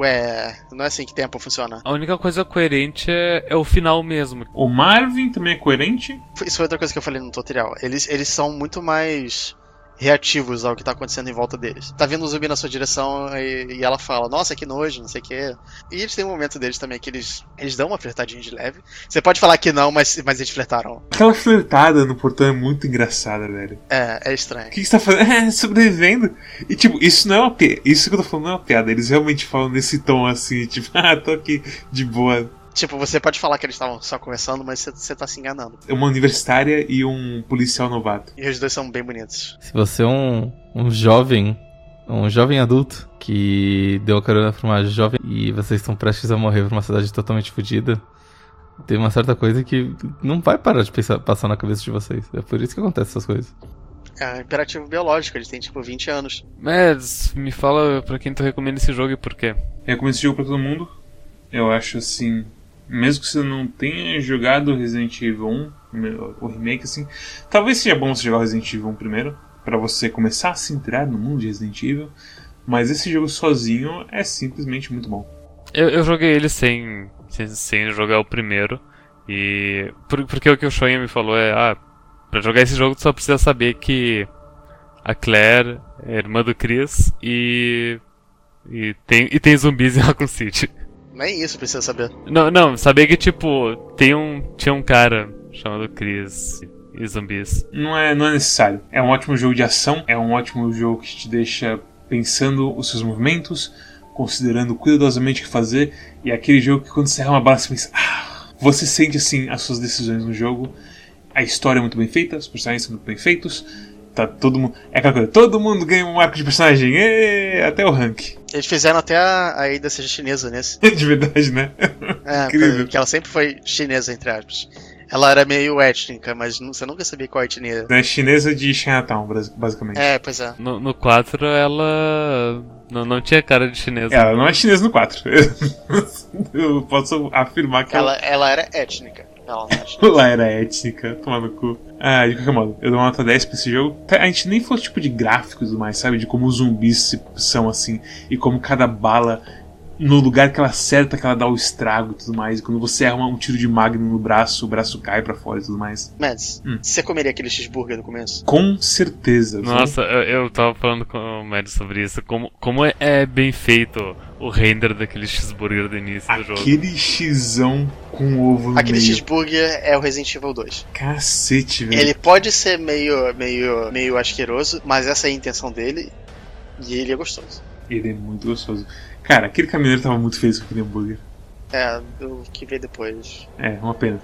Ué, não é assim que tempo funciona. A única coisa coerente é, é o final mesmo. O Marvin também é coerente. Isso foi outra coisa que eu falei no tutorial. Eles, eles são muito mais reativos ao que tá acontecendo em volta deles. Tá vindo um zumbi na sua direção e, e ela fala, nossa, que nojo, não sei o quê. E eles têm um momento deles também que eles, eles dão uma flertadinha de leve. Você pode falar que não, mas, mas eles flertaram. Aquela flertada no portão é muito engraçada, velho. É, é estranho. O que, que você tá fazendo? É, sobrevivendo. E tipo, isso não é uma piada. Isso que eu tô falando não é uma piada. Eles realmente falam nesse tom assim, tipo, ah, tô aqui de boa. Tipo, você pode falar que eles estavam só conversando, mas você, tá se enganando. Uma universitária e um policial novato. E os dois são bem bonitos. Se você é um, um jovem, um jovem adulto que deu a carona pra uma jovem e vocês estão prestes a morrer pra uma cidade totalmente fodida, tem uma certa coisa que não vai parar de pensar, passar na cabeça de vocês. É por isso que acontece essas coisas. É um imperativo biológico, eles têm tipo 20 anos. Mas me fala pra quem tu recomenda esse jogo e por quê. Eu recomendo esse jogo pra todo mundo. Eu acho assim. Mesmo que você não tenha jogado Resident Evil 1, o remake assim, talvez seja bom você jogar Resident Evil 1 primeiro, para você começar a se entrar no mundo de Resident Evil, mas esse jogo sozinho é simplesmente muito bom. Eu, eu joguei ele sem, sem, sem, jogar o primeiro, e por, porque o que o Shoya me falou é, ah, pra jogar esse jogo tu só precisa saber que a Claire é irmã do Chris e e tem, e tem zumbis em Raccoon City. Nem isso precisa saber. Não, não, saber que, tipo, tem um, tinha um cara chamado Chris e zumbis. Não é, não é necessário. É um ótimo jogo de ação, é um ótimo jogo que te deixa pensando os seus movimentos, considerando cuidadosamente o que fazer, e é aquele jogo que quando você erra uma bala, você pensa, ah, você sente assim as suas decisões no jogo. A história é muito bem feita, os personagens são muito bem feitos, tá todo mundo. É aquela coisa, todo mundo ganha um arco de personagem, e, até o rank. Eles fizeram até a, a Ida seja chinesa nesse. de verdade, né? É, Incrível. porque ela sempre foi chinesa, entre aspas. Ela era meio étnica, mas você nunca sabia qual etnia. É chinesa de Chinatown, basicamente. É, pois é. No, no 4 ela não, não tinha cara de chinesa. Ela não é chinesa no 4. Eu posso afirmar que ela... Ela, ela era étnica. Ela era étnica, tomando no cu. Ah, de qualquer modo, eu dou uma nota 10 pra esse jogo. A gente nem falou tipo de gráficos e tudo mais, sabe? De como os zumbis são assim. E como cada bala no lugar que ela acerta, que ela dá o estrago e tudo mais. E quando você erra um tiro de magno no braço, o braço cai para fora e tudo mais. Mads, hum. você comeria aquele cheeseburger no começo? Com certeza. Nossa, eu, eu tava falando com o Mads sobre isso. Como, como é, é bem feito o render daquele cheeseburger do início aquele do jogo. Aquele xão com ovo no Aquele meio. cheeseburger é o Resident Evil 2. Cacete, velho. Ele pode ser meio, meio, meio asqueroso, mas essa é a intenção dele. E ele é gostoso. Ele é muito gostoso. Cara, aquele caminhoneiro tava muito feliz com aquele hambúrguer. É, eu que ver depois. É, uma pena.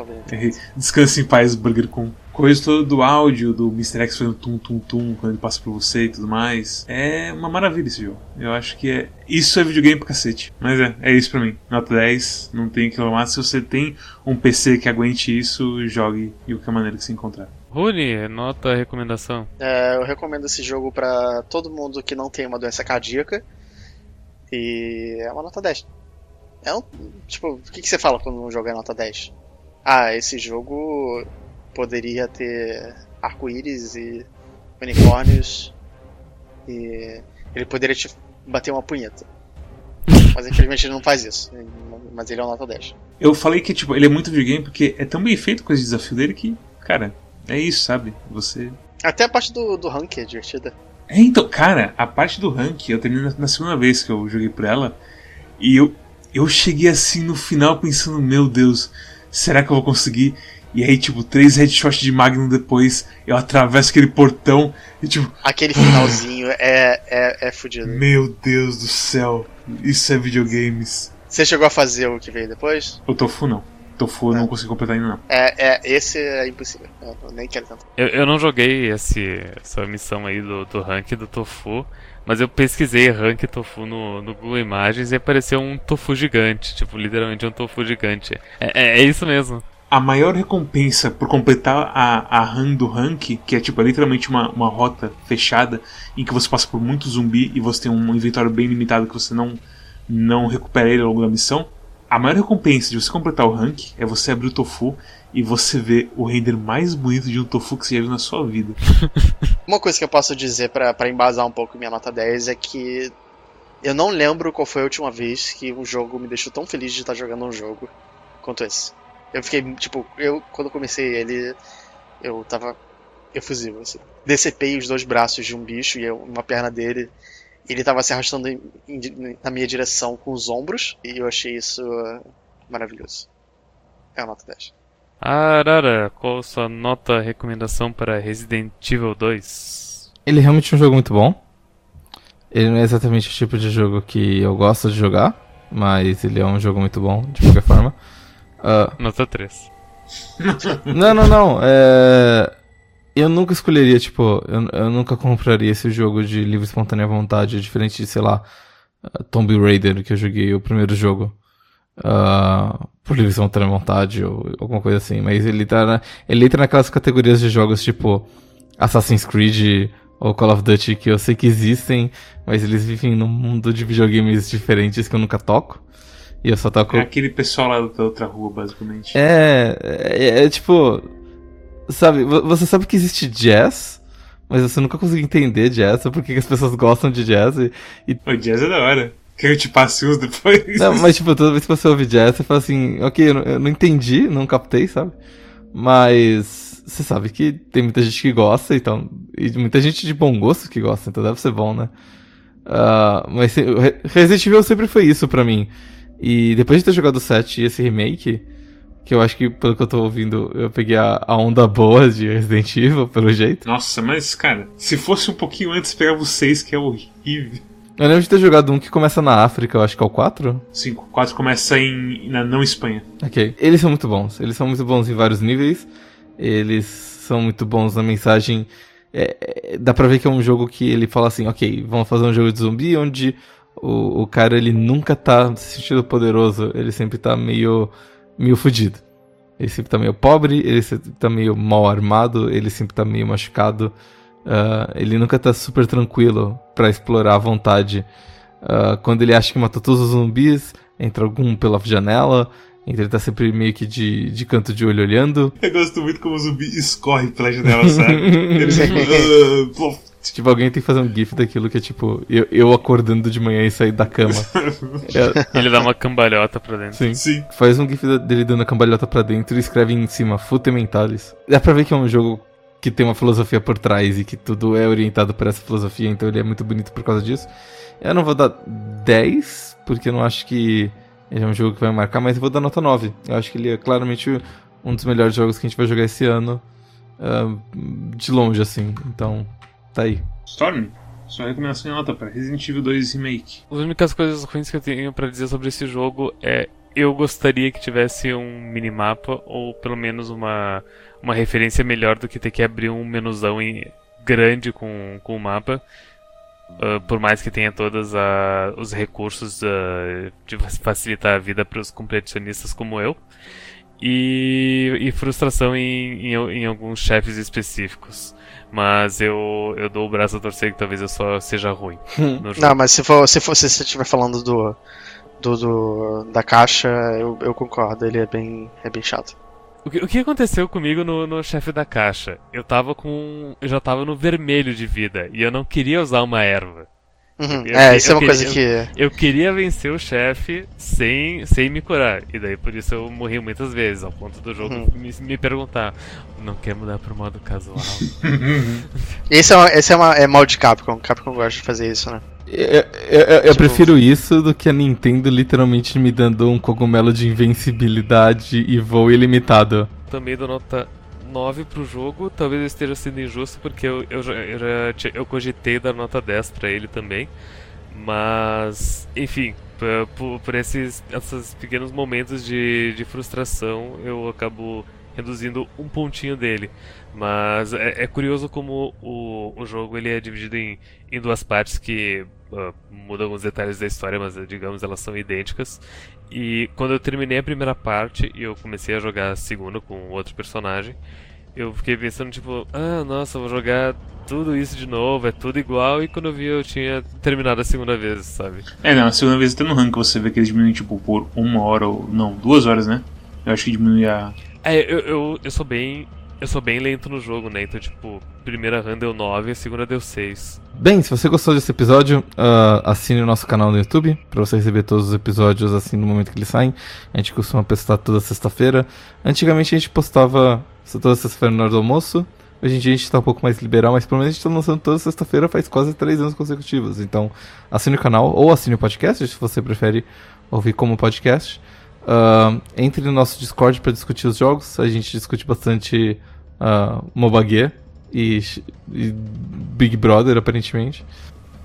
Descanse em paz, burger com coisa toda do áudio, do Mr. X fazendo tum tum tum quando ele passa por você e tudo mais. É uma maravilha esse jogo. Eu acho que é. Isso é videogame pra cacete. Mas é, é isso pra mim. Nota 10, não tem que reclamar. Se você tem um PC que aguente isso, jogue de qualquer maneira que se encontrar. Rune, nota recomendação. É, eu recomendo esse jogo para todo mundo que não tem uma doença cardíaca e é uma nota 10. É um, tipo, o que, que você fala quando um jogo é nota 10? Ah, esse jogo poderia ter arco-íris e unicórnios e ele poderia te bater uma punheta. Mas infelizmente ele não faz isso. Mas ele é uma nota 10. Eu falei que tipo, ele é muito videogame porque é tão bem feito com esse desafio dele que, cara, é isso, sabe? Você. Até a parte do, do rank é divertida. É, então, cara, a parte do rank, eu terminei na segunda vez que eu joguei por ela. E eu, eu cheguei assim no final pensando, meu Deus, será que eu vou conseguir? E aí, tipo, três headshots de Magnum depois, eu atravesso aquele portão e tipo. Aquele finalzinho é, é, é fudido. Meu Deus do céu, isso é videogames. Você chegou a fazer o que veio depois? O Tofu não. Tofu eu não consegui completar ainda não. É, é esse é impossível. Eu nem quero tanto. Eu, eu não joguei esse, essa missão aí do, do rank do Tofu, mas eu pesquisei rank Tofu no, no Google Imagens e apareceu um Tofu gigante, tipo, literalmente um Tofu gigante. É, é, é isso mesmo. A maior recompensa por completar a, a run do rank, que é tipo é literalmente uma, uma rota fechada em que você passa por muito zumbi e você tem um inventário bem limitado que você não, não recupera ele ao longo da missão, a maior recompensa de você completar o rank é você abrir o tofu e você ver o render mais bonito de um tofu que você já viu na sua vida. Uma coisa que eu posso dizer para embasar um pouco minha nota 10 é que eu não lembro qual foi a última vez que um jogo me deixou tão feliz de estar jogando um jogo quanto esse. Eu fiquei, tipo, eu quando comecei ele, eu tava efusivo, assim. Decepei os dois braços de um bicho e uma perna dele ele estava se arrastando em, em, na minha direção com os ombros, e eu achei isso uh, maravilhoso. É a nota 10. Arara, qual a sua nota recomendação para Resident Evil 2? Ele é realmente é um jogo muito bom. Ele não é exatamente o tipo de jogo que eu gosto de jogar, mas ele é um jogo muito bom, de qualquer forma. Uh... Nota 3. não, não, não. É eu nunca escolheria, tipo, eu, eu nunca compraria esse jogo de livre espontânea vontade, diferente de, sei lá, Tomb Raider, que eu joguei o primeiro jogo. Uh, por livre espontânea vontade ou alguma coisa assim. Mas ele tá na, ele entra naquelas categorias de jogos tipo Assassin's Creed ou Call of Duty que eu sei que existem, mas eles vivem num mundo de videogames diferentes que eu nunca toco. E eu só toco. É aquele pessoal lá da outra rua, basicamente. É, é, é tipo. Sabe, vo- você sabe que existe jazz, mas você nunca conseguiu entender jazz, por que que as pessoas gostam de jazz. E, e- O jazz é da hora. Que eu te passe uns depois? não, mas tipo, toda vez que você ouve jazz, você fala assim, ok, eu não, eu não entendi, não captei, sabe? Mas você sabe que tem muita gente que gosta, então. E muita gente de bom gosto que gosta, então deve ser bom, né? Ah, mas Resident Evil sempre foi isso pra mim. E depois de ter jogado o 7 e esse remake, que eu acho que, pelo que eu tô ouvindo, eu peguei a, a onda boa de Resident Evil, pelo jeito. Nossa, mas, cara, se fosse um pouquinho antes, pegava o 6, que é horrível. Eu lembro de ter jogado um que começa na África, eu acho que é o 4. 5, 4 começa em, na não Espanha. Ok. Eles são muito bons. Eles são muito bons em vários níveis. Eles são muito bons na mensagem. É, é, dá pra ver que é um jogo que ele fala assim, ok, vamos fazer um jogo de zumbi onde o, o cara ele nunca tá se sentindo poderoso, ele sempre tá meio, meio fudido. Ele sempre tá meio pobre, ele sempre tá meio mal armado, ele sempre tá meio machucado. Ah, ele nunca tá super tranquilo pra explorar à vontade. Ah, quando ele acha que matou todos os zumbis, entra algum pela janela. Então ele tá sempre meio que de, de canto de olho olhando. Eu gosto muito como o zumbi escorre pela janela, sabe? Ele tipo, Tipo, alguém tem que fazer um gif daquilo que é tipo, eu, eu acordando de manhã e sair da cama. É, Ele dá uma cambalhota pra dentro. sim. Sim. Faz um gif dele dando a cambalhota pra dentro e escreve em cima, Fute Mentalis. Dá pra ver que é um jogo que tem uma filosofia por trás e que tudo é orientado por essa filosofia, então ele é muito bonito por causa disso. Eu não vou dar 10, porque eu não acho que ele é um jogo que vai marcar, mas eu vou dar nota 9. Eu acho que ele é claramente um dos melhores jogos que a gente vai jogar esse ano. ah, de longe, assim. Então, tá aí. Storm, sua recomendação em nota para Resident Evil 2 Remake. As únicas coisas ruins que eu tenho pra dizer sobre esse jogo é eu gostaria que tivesse um minimapa ou pelo menos uma, uma referência melhor do que ter que abrir um menuzão em- grande com, com o mapa. Ah, por mais que tenha todos os recursos ah, de facilitar a vida para os competicionistas como eu. E, e frustração em, em, em alguns chefes específicos. Mas eu, eu dou o braço a torcer que talvez eu só seja ruim no jogo. Não, mas se for, se for se você estiver falando do, do, do- da caixa, eu, eu concordo, ele é bem, é bem chato. O que, o que aconteceu comigo no, no chefe da caixa? Eu tava com. Eu já tava no vermelho de vida e eu não queria usar uma erva. Uhum, Eu- é, eu isso é uma queria- coisa que. Eu queria vencer o chefe sem, sem me curar. E daí por isso eu morri muitas vezes, ao ponto do jogo Uhum. me, me perguntar: não quer mudar pro modo casual? Esse é, uma, esse é, uma, é mal de Capcom. Capcom gosta de fazer isso, né? Eu, eu- eu- Tipo- prefiro isso do que a Nintendo literalmente me dando um cogumelo de invencibilidade e voo ilimitado. Também dou nota 9 pro jogo. Talvez eu esteja sendo injusto porque eu, eu, já, eu, já eu cogitei dar nota 10 pra ele também. Mas, enfim, por, por esses, esses pequenos momentos de, de frustração, eu acabo reduzindo um pontinho dele. Mas é, é curioso como o, o jogo ele é dividido em, em duas partes que ah, mudam alguns detalhes da história, mas digamos elas são idênticas. E quando eu terminei a primeira parte e eu comecei a jogar a segunda com outro personagem, eu fiquei pensando, tipo, ah, nossa, vou jogar tudo isso de novo, é tudo igual, e quando eu vi eu tinha terminado a segunda vez, sabe? É, não, a segunda vez até no rank você vê que eles diminuem, tipo, por uma hora ou. Não, duas horas, né? Eu acho que diminui a. É, eu, eu, eu sou bem. Eu sou bem lento no jogo, né? Então, tipo, primeira run deu 9, a segunda deu 6. Bem, se você gostou desse episódio, ah, assine o nosso canal no YouTube pra você receber todos os episódios assim no momento que eles saem. A gente costuma postar toda sexta-feira. Antigamente a gente postava toda sexta-feira na hora do almoço. Hoje em dia a gente tá um pouco mais liberal, mas pelo menos a gente tá lançando toda sexta-feira faz quase três anos consecutivos. Então, assine o canal ou assine o podcast, se você prefere ouvir como podcast. Ah, entre no nosso Discord para discutir os jogos. A gente discute bastante uh, e, e Big Brother, aparentemente.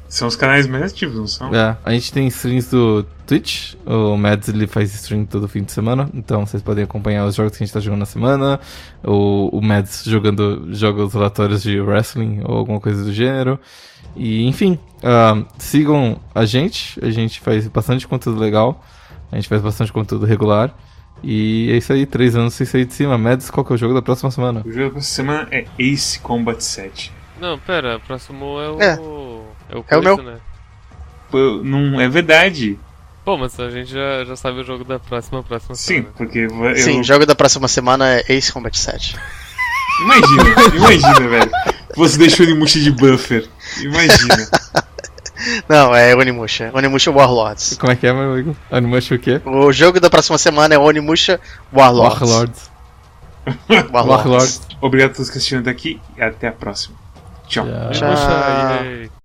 São os canais mais ativos, não são? É, a gente tem streams do Twitch. O Mads ele faz stream todo fim de semana. Então vocês podem acompanhar os jogos que a gente tá jogando na semana. O, o Mads jogando jogos aleatórios de wrestling ou alguma coisa do gênero. E enfim, ah, sigam a gente. A gente faz bastante conteúdo legal. A gente faz bastante conteúdo regular. E é isso aí, três anos sem sair de cima. Mads, qual que é o jogo da próxima semana? O jogo dessa semana é Ace Combat 7. Não, pera, o próximo é o. É. É o, É o meu. né? Pô, não é verdade. Bom, mas a gente já, já sabe o jogo da próxima, próxima Sim, semana. porque eu... Sim, o jogo da próxima semana é Ace Combat 7. Imagina, imagina, velho. Você deixou o Onimusha de buffer. Imagina. Não, é Onimusha. Onimusha Warlords. Como é que é, meu amigo? Animush o quê? O jogo da próxima semana é Onimusha Warlords. Warlords. Warlords. Warlords. Obrigado a todos que assistiram até aqui e até a próxima. Tchau. Tchau. Tchau.